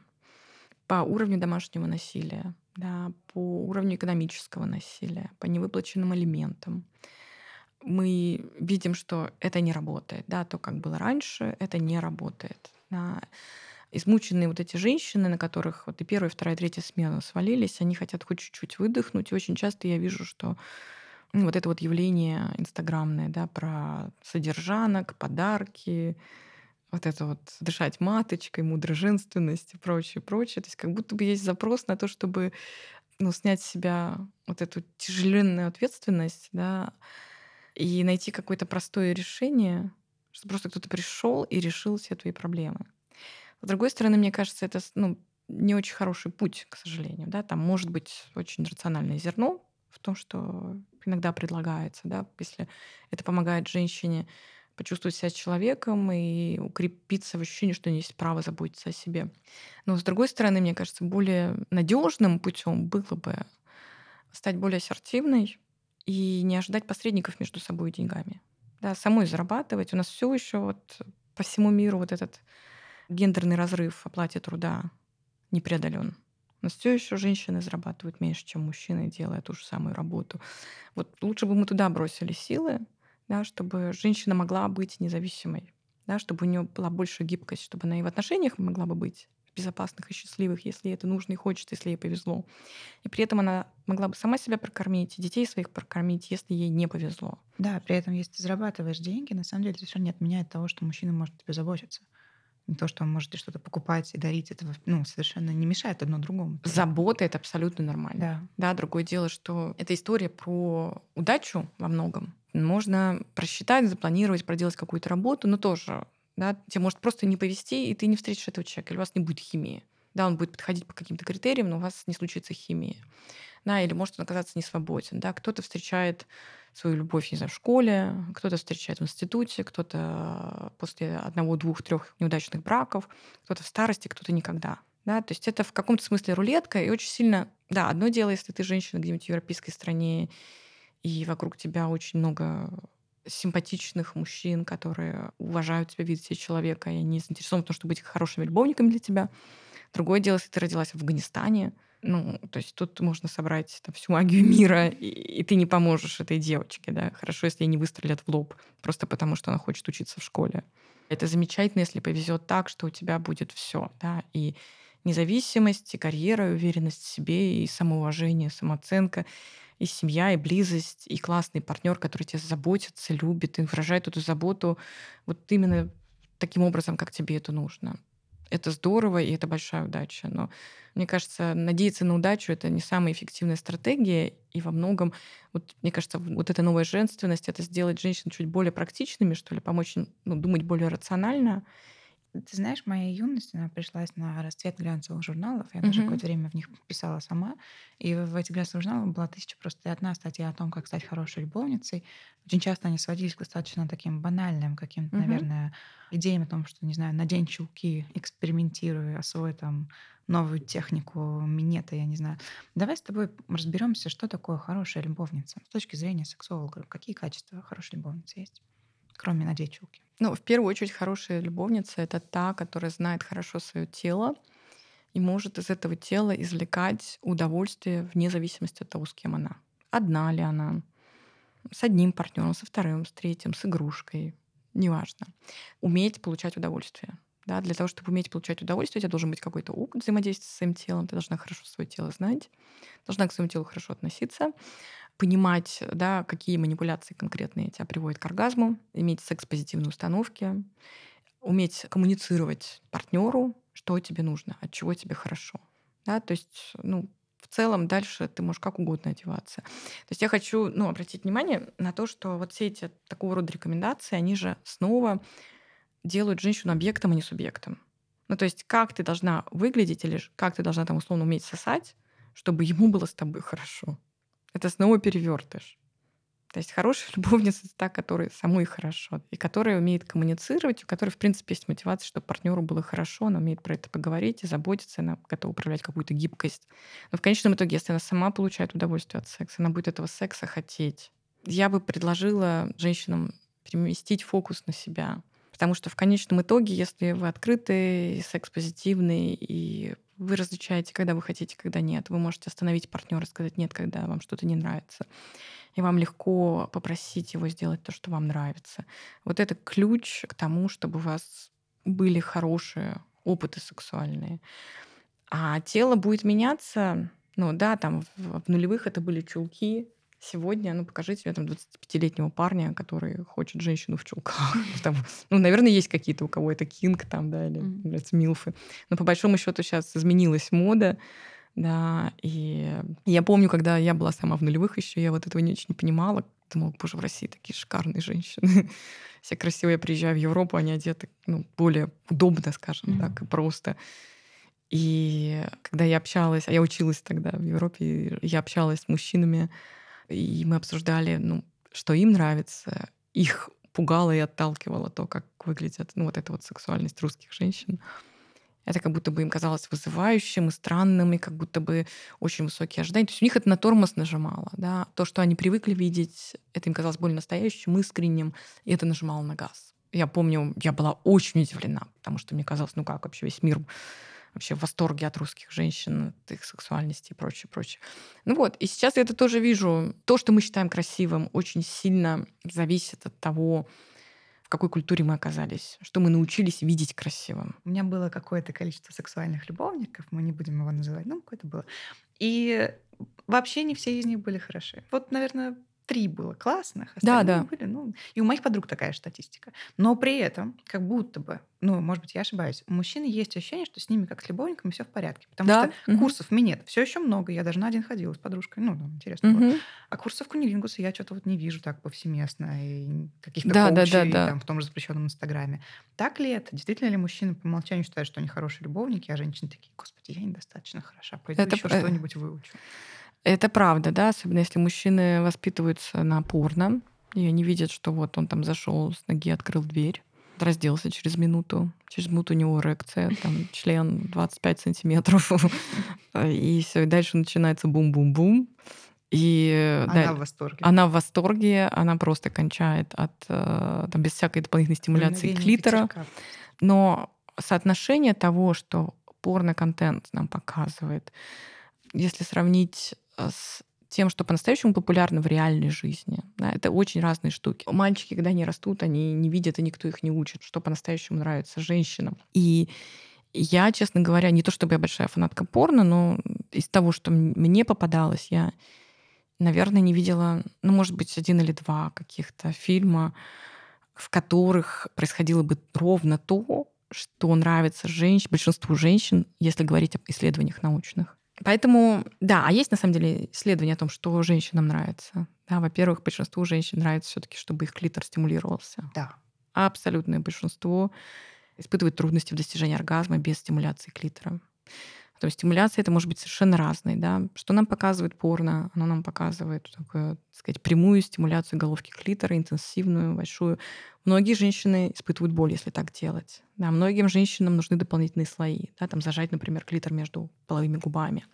по уровню домашнего насилия, да, по уровню экономического насилия, по невыплаченным алиментам. Мы видим, что это не работает. Да, то, как было раньше, это не работает. Да. Измученные вот эти женщины, на которых вот и первая, вторая, третья смена свалились, они хотят хоть чуть-чуть выдохнуть. И очень часто я вижу, что ну, вот это вот явление инстаграмное, да, про содержанок, подарки, вот это вот дышать маточкой, мудроженственность и прочее, прочее. То есть как будто бы есть запрос на то, чтобы ну, снять с себя вот эту тяжеленную ответственность, да, и найти какое-то простое решение, что просто кто-то пришел и решил все твои проблемы. С другой стороны, мне кажется, это ну, не очень хороший путь, к сожалению. Да? Там может быть очень рациональное зерно в том, что иногда предлагается, да, если это помогает женщине почувствовать себя человеком и укрепиться в ощущении, что есть право заботиться о себе. Но с другой стороны, мне кажется, более надежным путем было бы стать более ассертивной и не ожидать посредников между собой и деньгами. Да, самой зарабатывать. У нас все еще вот по всему миру вот этот гендерный разрыв в оплате труда не преодолен. У нас все еще женщины зарабатывают меньше, чем мужчины, делая ту же самую работу. Вот лучше бы мы туда бросили силы, да, чтобы женщина могла быть независимой, да, чтобы у нее была больше гибкость, чтобы она и в отношениях могла бы быть безопасных и счастливых, если это нужно и хочется, если ей повезло. И при этом она могла бы сама себя прокормить, детей своих прокормить, если ей не повезло. Да, при этом, если ты зарабатываешь деньги, на самом деле совершенно не отменяет того, что мужчина может тебе заботиться. Не то, что он может что-то покупать и дарить, этого ну, совершенно не мешает одно другому. Забота — это абсолютно нормально. Да. да, другое дело, что это история про удачу во многом. Можно просчитать, запланировать, проделать какую-то работу, но тоже да, тебе может просто не повезти, и ты не встретишь этого человека, или у вас не будет химии. Да, он будет подходить по каким-то критериям, но у вас не случится химии. Да, или может он оказаться не свободен. Да. Кто-то встречает свою любовь, не знаю, в школе, кто-то встречает в институте, кто-то после одного, двух, трех неудачных браков, кто-то в старости, кто-то никогда. Да, то есть это в каком-то смысле рулетка, и очень сильно... Да, одно дело, если ты женщина где-нибудь в европейской стране, и вокруг тебя очень много симпатичных мужчин, которые уважают тебя, видят себя человека, и они заинтересованы в том, чтобы быть хорошими любовниками для тебя. Другое дело, если ты родилась в Афганистане, ну, то есть тут можно собрать там, всю магию мира, и, и ты не поможешь этой девочке, да. Хорошо, если ей не выстрелят в лоб, просто потому что она хочет учиться в школе. Это замечательно, если повезет так, что у тебя будет все, да, и независимость, и карьера, и уверенность в себе, и самоуважение, самооценка и семья, и близость, и классный партнер, который тебя заботится, любит и выражает эту заботу вот именно таким образом, как тебе это нужно. Это здорово, и это большая удача. Но мне кажется, надеяться на удачу — это не самая эффективная стратегия. И во многом, вот, мне кажется, вот эта новая женственность — это сделать женщин чуть более практичными, что ли, помочь им ну, думать более рационально ты знаешь, моя юность, она пришлась на расцвет глянцевых журналов. Я даже какое-то время в них писала сама. И в этих глянцевых журналах была тысяча просто одна статья о том, как стать хорошей любовницей. Очень часто они сводились к достаточно таким банальным каким-то, Мгм. наверное, идеям о том, что, не знаю, надень чулки, экспериментируй, освой там новую технику минета, я не знаю. Давай с тобой разберемся, что такое хорошая любовница с точки зрения сексолога. Какие качества хорошей любовницы есть, кроме надеть чулки? Ну, в первую очередь, хорошая любовница — это та, которая знает хорошо свое тело и может из этого тела извлекать удовольствие вне зависимости от того, с кем она. Одна ли она, с одним партнером, со вторым, с третьим, с игрушкой, неважно. Уметь получать удовольствие. Да, для того, чтобы уметь получать удовольствие, у тебя должен быть какой-то опыт взаимодействия с своим телом, ты должна хорошо свое тело знать, должна к своему телу хорошо относиться, понимать, да, какие манипуляции конкретные тебя приводят к оргазму, иметь секс-позитивные установки, уметь коммуницировать партнеру, что тебе нужно, от чего тебе хорошо. Да, то есть, ну, в целом дальше ты можешь как угодно одеваться. То есть я хочу ну, обратить внимание на то, что вот все эти такого рода рекомендации, они же снова делают женщину объектом, а не субъектом. Ну, то есть как ты должна выглядеть или как ты должна там условно уметь сосать, чтобы ему было с тобой хорошо это снова перевертыш. То есть хорошая любовница — это та, которая самой хорошо, и которая умеет коммуницировать, у которой, в принципе, есть мотивация, чтобы партнеру было хорошо, она умеет про это поговорить и заботиться, она готова проявлять какую-то гибкость. Но в конечном итоге, если она сама получает удовольствие от секса, она будет этого секса хотеть. Я бы предложила женщинам переместить фокус на себя. Потому что в конечном итоге, если вы открытый, секс-позитивный и вы различаете, когда вы хотите, когда нет. Вы можете остановить партнера сказать нет, когда вам что-то не нравится. И вам легко попросить его сделать то, что вам нравится. Вот это ключ к тому, чтобы у вас были хорошие опыты сексуальные. А тело будет меняться. Ну да, там в, в нулевых это были чулки, Сегодня, ну, покажите мне там 25-летнего парня, который хочет женщину в чулках. Там, ну, наверное, есть какие-то у кого это кинг там, да, или, mm. милфы. Но по большому счету сейчас изменилась мода, да, и я помню, когда я была сама в нулевых еще, я вот этого не очень понимала. Думала, боже, в России такие шикарные женщины. Все красивые. Я приезжаю в Европу, они одеты, ну, более удобно, скажем mm-hmm. так, и просто. И когда я общалась, а я училась тогда в Европе, я общалась с мужчинами, и мы обсуждали, ну, что им нравится. Их пугало и отталкивало то, как выглядят, ну, вот эта вот сексуальность русских женщин. Это как будто бы им казалось вызывающим и странным, и как будто бы очень высокие ожидания. То есть у них это на тормоз нажимало. Да? То, что они привыкли видеть, это им казалось более настоящим, искренним, и это нажимало на газ. Я помню, я была очень удивлена, потому что мне казалось, ну как вообще весь мир вообще в восторге от русских женщин, от их сексуальности и прочее, прочее. Ну вот, и сейчас я это тоже вижу. То, что мы считаем красивым, очень сильно зависит от того, в какой культуре мы оказались, что мы научились видеть красивым. У меня было какое-то количество сексуальных любовников, мы не будем его называть, ну, какое-то было. И вообще не все из них были хороши. Вот, наверное, три было классных, да, да. были, ну, и у моих подруг такая же статистика. Но при этом, как будто бы, ну, может быть, я ошибаюсь, у мужчин есть ощущение, что с ними, как с любовниками, все в порядке. Потому да. что угу. курсов минет все еще много. Я даже на один ходила с подружкой. Ну, там, интересно угу. было. А курсов кунилингуса я что-то вот не вижу так повсеместно. И каких-то да, коучей, да, да, да. там, в том же запрещенном Инстаграме. Так ли это? Действительно ли мужчины по умолчанию считают, что они хорошие любовники, а женщины такие, господи, я недостаточно хороша, пойду это... еще что-нибудь выучу. Это правда, да, особенно если мужчины воспитываются на порно, и они видят, что вот он там зашел с ноги, открыл дверь, разделся через минуту. Через минуту у него эрекция, там член 25 сантиметров. И все, и дальше начинается бум-бум-бум. И она да, в восторге. Она в восторге, она просто кончает от э, там, без всякой дополнительной стимуляции клитора. Но соотношение того, что порно-контент нам показывает, если сравнить с тем, что по-настоящему популярно в реальной жизни. Да, это очень разные штуки. Мальчики, когда они растут, они не видят, и никто их не учит, что по-настоящему нравится женщинам. И я, честно говоря, не то чтобы я большая фанатка порно, но из того, что мне попадалось, я, наверное, не видела, ну, может быть, один или два каких-то фильма, в которых происходило бы ровно то, что нравится женщин, большинству женщин, если говорить об исследованиях научных. Поэтому, да, а есть на самом деле исследования о том, что женщинам нравится. Да, во-первых, большинству женщин нравится все-таки, чтобы их клитор стимулировался. Да. Абсолютное большинство испытывает трудности в достижении оргазма без стимуляции клитора. Потом стимуляция это может быть совершенно разной. Да? Что нам показывает порно? Оно нам показывает такую, так сказать, прямую стимуляцию головки клитора, интенсивную, большую. Многие женщины испытывают боль, если так делать. Да, многим женщинам нужны дополнительные слои. Да, там зажать, например, клитор между половыми губами.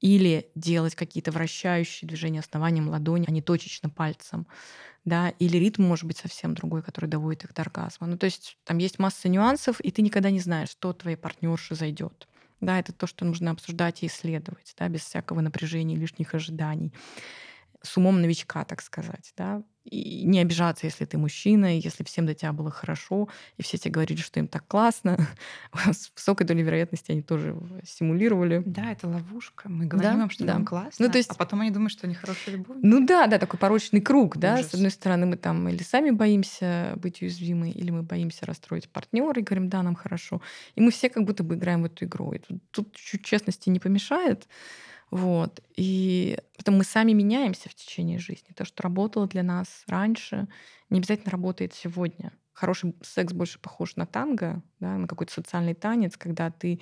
Или делать какие-то вращающие движения основанием ладони, а не точечно пальцем. Да, или ритм может быть совсем другой, который доводит их до оргазма. Ну, то есть там есть масса нюансов, и ты никогда не знаешь, что твоей партнерше зайдет. Да, это то, что нужно обсуждать и исследовать, да, без всякого напряжения, лишних ожиданий. С умом новичка, так сказать, да. И не обижаться, если ты мужчина, и если всем до тебя было хорошо, и все тебе говорили, что им так классно. С высокой долей вероятности они тоже симулировали. Да, это ловушка. Мы говорим Да, им, что да. нам классно, Ну, то есть- а потом они думают, что они хорошие любовники. Ну да, да, такой порочный круг, да. Ужас. С одной стороны, мы там или сами боимся быть уязвимы, или мы боимся расстроить партнера и говорим, да, нам хорошо. И мы все как будто бы играем в эту игру. И тут, тут чуть честности не помешает. Вот. И потом мы сами меняемся в течение жизни. То, что работало для нас раньше, не обязательно работает сегодня. Хороший секс больше похож на танго, да, на какой-то социальный танец, когда ты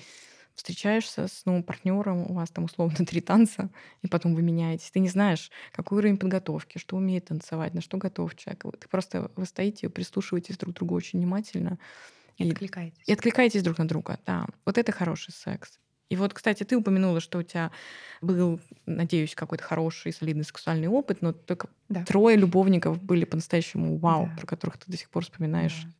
встречаешься с новым партнером, у вас там условно три танца, и потом вы меняетесь. Ты не знаешь, какой уровень подготовки, что умеет танцевать, на что готов человек. Ты просто вы стоите, прислушиваетесь друг к другу очень внимательно И И- откликаетесь. и откликаетесь друг на друга. Да, вот это хороший секс. И вот, кстати, ты упомянула, что у тебя был, надеюсь, какой-то хороший, солидный сексуальный опыт, но только Да. трое любовников были по-настоящему вау, Да. про которых ты до сих пор вспоминаешь Да.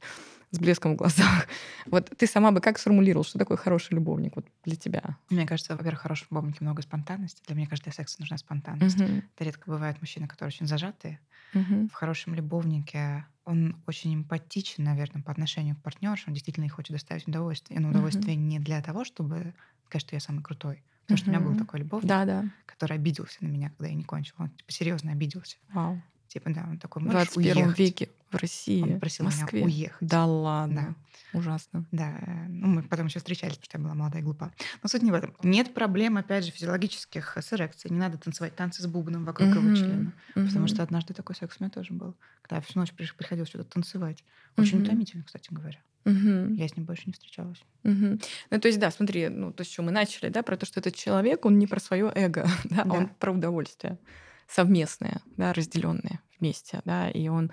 с блеском в глазах. Вот ты сама бы как сформулировал, что такое хороший любовник вот для тебя? Мне кажется, во-первых, в хорошем любовнике много спонтанности. Для меня каждый секс нужна спонтанность. Мгм. Это редко бывают мужчины, которые очень зажатые. Мгм. В хорошем любовнике он очень эмпатичен, наверное, по отношению к партнерше. Он действительно ей хочет доставить удовольствие. Но Мгм. удовольствие не для того, чтобы сказать, что я самый крутой. Потому что у меня был такой любовник, Да, да. который обиделся на меня, когда я не кончила. Он типа, серьезно обиделся. Вау. Типа, да, он такой, В можешь 21 уехать? веке в России, Он просил в меня Москве. уехать. Да ладно. Ужасно. Да, э, ну мы потом еще встречались, потому что я была молодая и глупа. Но суть не в этом. Нет проблем, опять же, физиологических с эрекцией. Не надо танцевать танцы с бубном вокруг его Мгм. члена. Потому Мгм. что однажды такой секс у меня тоже был. Когда всю ночь приходилось что-то танцевать. Очень Мгм. утомительно, кстати говоря. Мгм. Я с ним больше не встречалась. Мгм. Ну, то есть, да, смотри, ну, то, с чего мы начали, да, про то, что этот человек, он не про свое эго, да, Да. он про удовольствие совместное, да, разделенное вместе, да, и он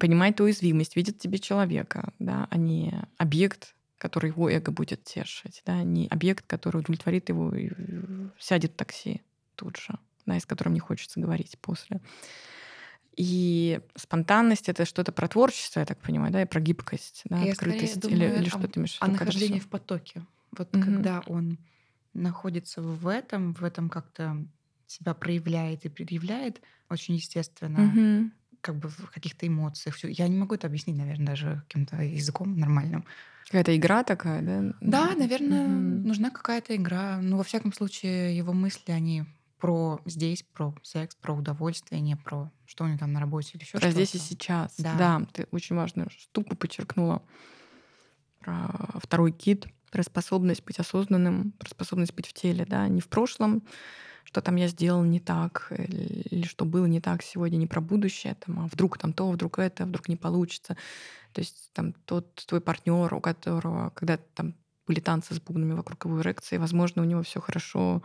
понимает твою уязвимость, видит тебе человека, да, а не объект, который его эго будет тешить, да, не объект, который удовлетворит его и э, сядет в такси тут же, да, и с которым не хочется говорить после. И спонтанность — это что-то про творчество, я так понимаю, да, и про гибкость, да, Я открытость. думаю или, или что ты имеешь в А виду? нахождение в потоке. Вот Мгм. когда он находится в этом, в этом как-то себя проявляет и предъявляет очень естественно, Мгм. Как бы в каких-то эмоциях. Я не могу это объяснить, наверное, даже каким-то языком нормальным. Какая-то игра такая, да? Да, наверное, мгм. нужна какая-то игра. Но во всяком случае, его мысли, они про здесь, про секс, про удовольствие, не про что у него там на работе или еще Про что-то. здесь и сейчас. Да. Да. ты очень важную штуку подчеркнула. Про второй кит, про способность быть осознанным, про способность быть в теле, да, не в прошлом, что там я сделал не так, или, или что было не так сегодня, не про будущее, там, а вдруг там то, вдруг это, вдруг не получится. То есть там тот твой партнер, у которого, когда там были танцы с бубнами вокруг его эрекции, возможно, у него все хорошо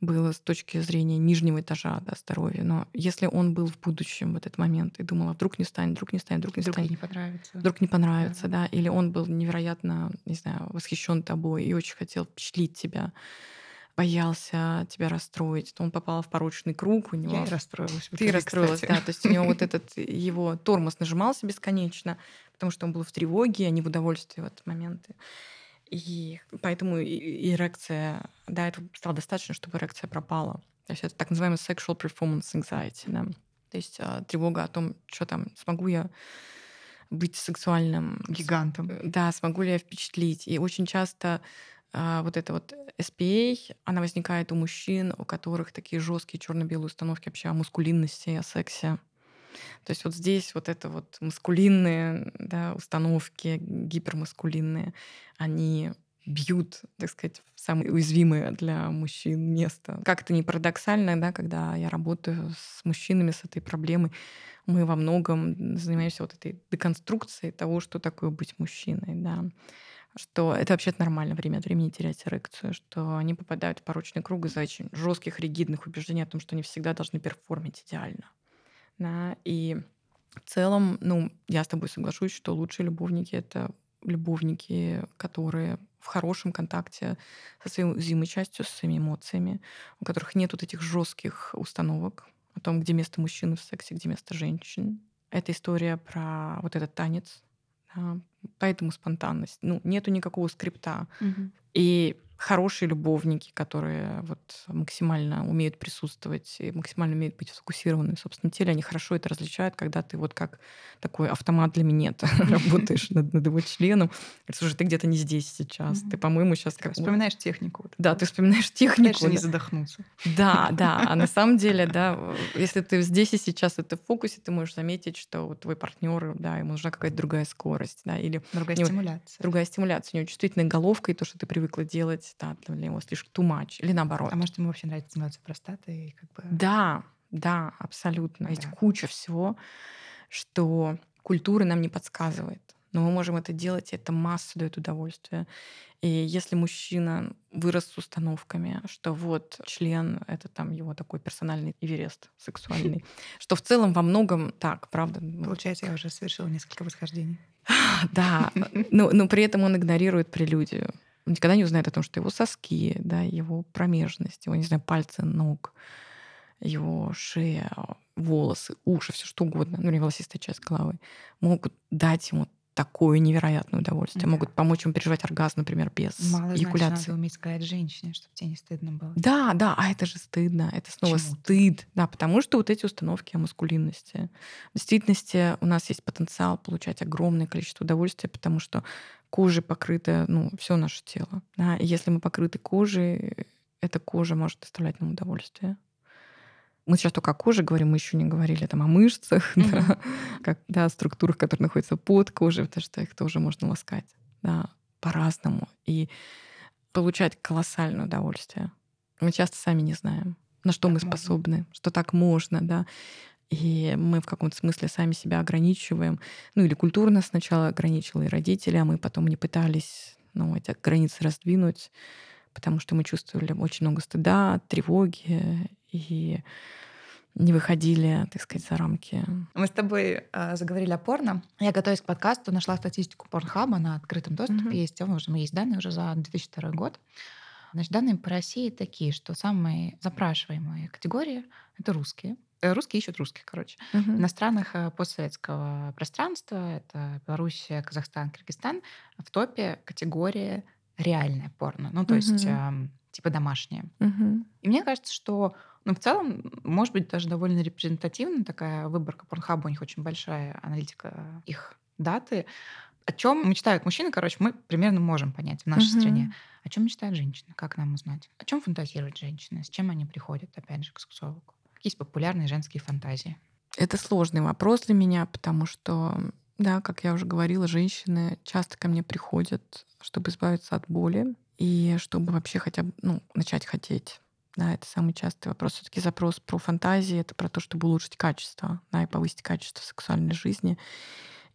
было с точки зрения нижнего этажа да, здоровья. Но если он был в будущем в этот момент и думал, а вдруг не станет, вдруг не станет, вдруг не Вдруг станет, ей не понравится. вдруг не понравится, да. или он был невероятно, не знаю, восхищен тобой и очень хотел впечатлить тебя, боялся тебя расстроить, то он попал в порочный круг, у него Я и расстроилась. ты расстроилась, кстати. да. То есть у него вот этот его тормоз нажимался бесконечно, потому что он был в тревоге, а не в удовольствии в этот момент. И поэтому эрекция, да, этого стало достаточно, чтобы эрекция пропала. То есть это так называемый sexual performance anxiety, да. То есть а, тревога о том, что там, смогу я быть сексуальным, Гигантом. Э, Да, смогу ли я впечатлить. И очень часто вот эта вот SPA, она возникает у мужчин, у которых такие жесткие черно-белые установки вообще о мускулинности, о сексе. То есть вот здесь вот это вот маскулинные да, установки, гипермаскулинные, они бьют, так сказать, в самые уязвимые для мужчин место. Как это не парадоксально, да, когда я работаю с мужчинами с этой проблемой, мы во многом занимаемся вот этой деконструкцией того, что такое быть мужчиной, да что это вообще нормально время от времени терять эрекцию, что они попадают в порочный круг из-за очень жестких, ригидных убеждений о том, что они всегда должны перформить идеально. Да? И в целом, ну, я с тобой соглашусь, что лучшие любовники — это любовники, которые в хорошем контакте со своей уязвимой частью, со своими эмоциями, у которых нет вот этих жестких установок о том, где место мужчины в сексе, где место женщин. Это история про вот этот танец, да, поэтому спонтанность. Ну, нету никакого скрипта. Мгм. И хорошие любовники, которые вот максимально умеют присутствовать и максимально умеют быть сфокусированы в собственном теле, они хорошо это различают, когда ты вот как такой автомат для минета работаешь над, над его членом. Слушай, ты где-то не здесь сейчас. Ты, по-моему, сейчас как... Вспоминаешь технику. Да, ты вспоминаешь технику. не да. задохнуться. Да, да. А на самом деле, да, если ты здесь и сейчас это в фокусе, ты можешь заметить, что вот твой партнер, да, ему нужна какая-то другая скорость, да, или Другая Не, стимуляция. другая стимуляция. У него чувствительная головка, и то, что ты привыкла делать, да, для него слишком too much. Или наоборот. А может, ему вообще нравится стимуляция простаты и как бы... Да, да, абсолютно. Есть Да. куча всего, что культура нам не подсказывает. Но мы можем это делать, и это масса дает удовольствие. И если мужчина вырос с установками, что вот член — это там его такой персональный эверест сексуальный, что в целом во многом так, правда. ну, Получается, я уже совершила несколько восхождений. Да, но, но при этом он игнорирует прелюдию. Он никогда не узнает о том, что его соски, да, его промежность, его, не знаю, пальцы ног, его шея, волосы, уши, все что угодно, ну, не волосистая часть головы, могут дать ему такое невероятное удовольствие, Да. могут помочь ему переживать оргазм, например, без Мало значит, эякуляции. надо уметь сказать женщине, чтобы тебе не стыдно было. Да, да, а это же стыдно, это снова Почему-то. стыд, да, потому что вот эти установки о маскулинности. В действительности у нас есть потенциал получать огромное количество удовольствия, потому что кожей покрыто, ну, все наше тело. Да? И если мы покрыты кожей, эта кожа может доставлять нам удовольствие. Мы сейчас только о коже говорим, мы еще не говорили там о мышцах, Мгм. да, как, да, о структурах, которые находятся под кожей, потому что их тоже можно ласкать да, по-разному и получать колоссальное удовольствие. Мы часто сами не знаем, на что Так мы можно. способны, что так можно, да. И мы в каком-то смысле сами себя ограничиваем. Ну или культура нас сначала ограничила, и родители, а мы потом не пытались ну, эти границы раздвинуть, потому что мы чувствовали очень много стыда, тревоги и не выходили, так сказать, за рамки. Мы с тобой э, заговорили о порно. Я, готовясь к подкасту, нашла статистику Порнхаба на открытом доступе. Мгм. Есть, уже есть данные уже за 2002 год. Значит, данные по России такие, что самые запрашиваемые категории — это русские. Э, Русские ищут русских, короче. Мгм. На странах э, постсоветского пространства, это Белоруссия, Казахстан, Киргизстан, в топе категория реальное порно. Ну, то есть Мгм. эм, типа домашнее. Мгм. И мне кажется, что ну, в целом, может быть, даже довольно репрезентативна такая выборка Порнхаба, у них очень большая аналитика их даты. О чем мечтают мужчины, короче, мы примерно можем понять в нашей Мгм. стране. О чем мечтают женщины? Как нам узнать? О чем фантазируют женщины? С чем они приходят, опять же, к сексологу? Какие есть популярные женские фантазии? Это сложный вопрос для меня, потому что, да, как я уже говорила, женщины часто ко мне приходят, чтобы избавиться от боли и чтобы вообще хотя бы ну, начать хотеть. Да, это самый частый вопрос. Все-таки запрос про фантазии это про то, чтобы улучшить качество, да, и повысить качество сексуальной жизни.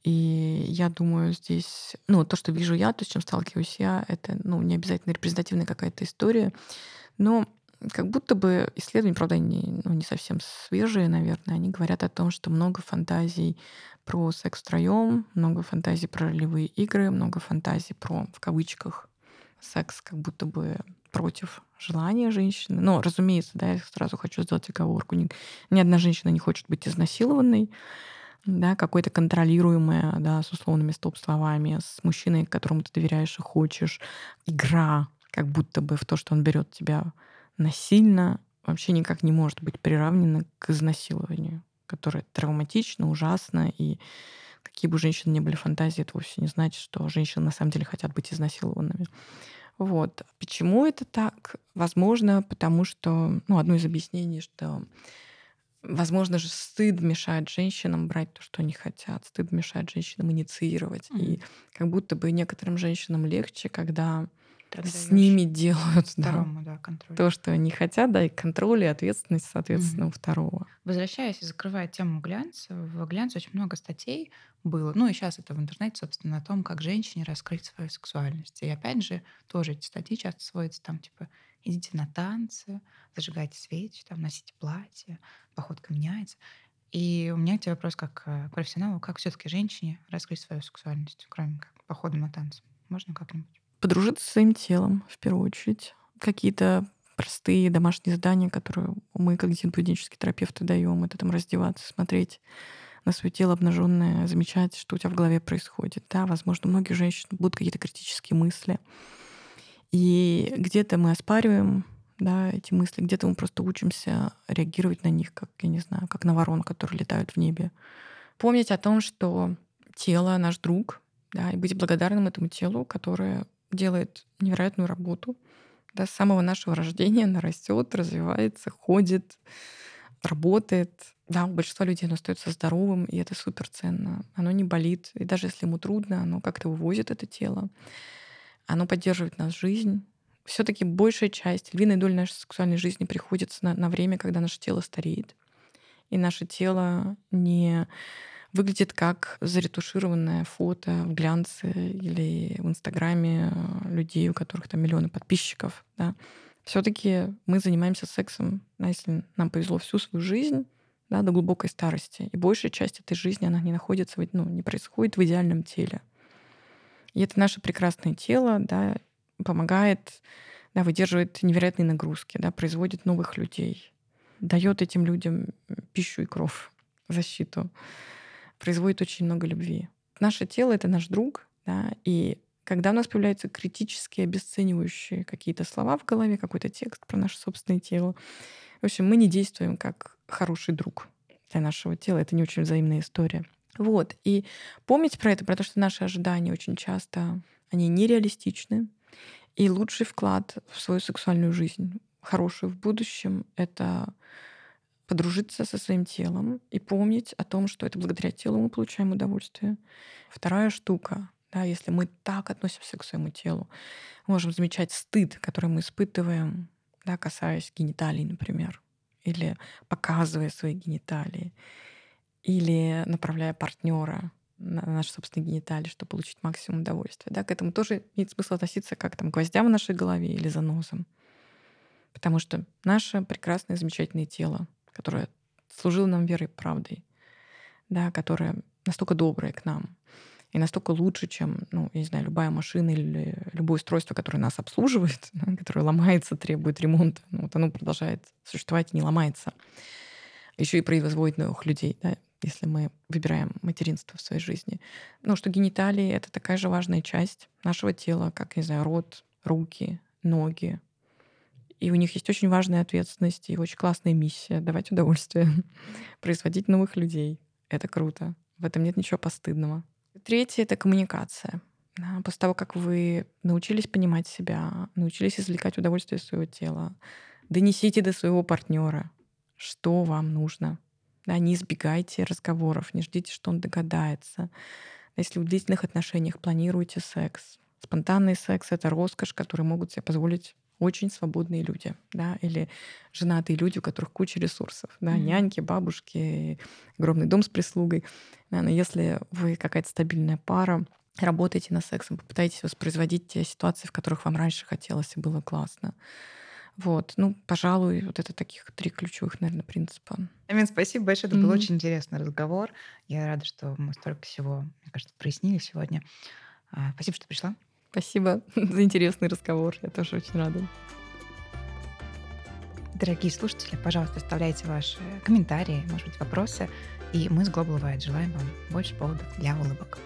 И я думаю, здесь, ну, то, что вижу я, то, с чем сталкиваюсь я, это, ну, не обязательно репрезентативная какая-то история, но как будто бы исследования, правда, они ну, не совсем свежие, наверное, они говорят о том, что много фантазий про секс втроем, много фантазий про ролевые игры, много фантазий про, в кавычках, секс как будто бы против желания женщины. Но, разумеется, да, я сразу хочу сделать оговорку. Ни, ни одна женщина не хочет быть изнасилованной, да, какой-то контролируемая, да, с условными стоп-словами, с мужчиной, которому ты доверяешь и хочешь. Игра, как будто бы в то, что он берет тебя насильно, вообще никак не может быть приравнена к изнасилованию, которое травматично, ужасно, и какие бы у женщин ни были фантазии, это вовсе не значит, что женщины на самом деле хотят быть изнасилованными. Вот. Почему это так? Возможно, потому что, ну, одно из объяснений, что Возможно же, стыд мешает женщинам брать то, что они хотят. Стыд мешает женщинам инициировать. Мгм. И как будто бы некоторым женщинам легче, когда Ты с ними делают да, второму, да, контроль. то, что они хотят, да, и контроль, и ответственность, соответственно, Мгм. у второго. Возвращаясь и закрывая тему глянца, в глянце очень много статей было, ну и сейчас это в интернете, собственно, о том, как женщине раскрыть свою сексуальность. И опять же, тоже эти статьи часто сводятся там, типа, идите на танцы, зажигайте свечи, там, носите платье, походка меняется. И у меня к тебе вопрос как к профессионалу, как все таки женщине раскрыть свою сексуальность, кроме как похода на танцы? Можно как-нибудь? Подружиться с своим телом, в первую очередь. Какие-то простые домашние задания, которые мы, как диетические терапевты, даем. Это там раздеваться, смотреть на свое тело обнаженное, замечать, что у тебя в голове происходит. Да, возможно, у многих женщин будут какие-то критические мысли. И где-то мы оспариваем да, эти мысли, где-то мы просто учимся реагировать на них, как, я не знаю, как на ворон, которые летают в небе. Помнить о том, что тело наш друг, да, и быть благодарным этому телу, которое делает невероятную работу. Да, с самого нашего рождения она растет, развивается, ходит, работает. Да, у большинства людей оно остается здоровым, и это супер ценно. Оно не болит. И даже если ему трудно, оно как-то вывозит это тело. Оно поддерживает нас жизнь. Все-таки большая часть, львиная доля нашей сексуальной жизни приходится на, на время, когда наше тело стареет. И наше тело не выглядит как заретушированное фото в глянце или в Инстаграме людей, у которых там миллионы подписчиков. Да. Все-таки мы занимаемся сексом, если нам повезло всю свою жизнь, да, до глубокой старости. И большая часть этой жизни, она не находится, ну, не происходит в идеальном теле. И это наше прекрасное тело, да, помогает, да, выдерживает невероятные нагрузки, да, производит новых людей, дает этим людям пищу и кровь, защиту производит очень много любви. Наше тело — это наш друг, да, и когда у нас появляются критические, обесценивающие какие-то слова в голове, какой-то текст про наше собственное тело, в общем, мы не действуем как хороший друг для нашего тела. Это не очень взаимная история. Вот. И помнить про это, про то, что наши ожидания очень часто, они нереалистичны. И лучший вклад в свою сексуальную жизнь, хорошую в будущем, это подружиться со своим телом и помнить о том, что это благодаря телу мы получаем удовольствие. Вторая штука, да, если мы так относимся к своему телу, можем замечать стыд, который мы испытываем, да, касаясь гениталий, например, или показывая свои гениталии, или направляя партнера на наши собственные гениталии, чтобы получить максимум удовольствия. Да, к этому тоже имеет смысл относиться как там, к гвоздям в нашей голове или занозам. Потому что наше прекрасное, замечательное тело которая служила нам верой и правдой, да, которая настолько добрая к нам и настолько лучше, чем, ну, я не знаю, любая машина или любое устройство, которое нас обслуживает, да, которое ломается, требует ремонта. Ну, вот оно продолжает существовать не ломается. Еще и производит новых людей, да, если мы выбираем материнство в своей жизни. Ну, что гениталии — это такая же важная часть нашего тела, как, не знаю, рот, руки, ноги, и у них есть очень важная ответственность и очень классная миссия — давать удовольствие, производить новых людей. Это круто. В этом нет ничего постыдного. Третье — это коммуникация. После того, как вы научились понимать себя, научились извлекать удовольствие из своего тела, донесите до своего партнера, что вам нужно. Да, не избегайте разговоров, не ждите, что он догадается. Если в длительных отношениях планируете секс, спонтанный секс — это роскошь, которую могут себе позволить очень свободные люди, да, или женатые люди, у которых куча ресурсов, да, mm-hmm. няньки, бабушки, огромный дом с прислугой. Да, но если вы какая-то стабильная пара, работаете над сексом, попытаетесь воспроизводить те ситуации, в которых вам раньше хотелось и было классно. Вот, ну, пожалуй, вот это таких три ключевых, наверное, принципа. Амин, спасибо большое. Это mm-hmm. был очень интересный разговор. Я рада, что мы столько всего, мне кажется, прояснили сегодня. А, спасибо, что пришла. Спасибо за интересный разговор. Я тоже очень рада. Дорогие слушатели, пожалуйста, оставляйте ваши комментарии, может быть, вопросы. И мы с Global White желаем вам больше поводов для улыбок.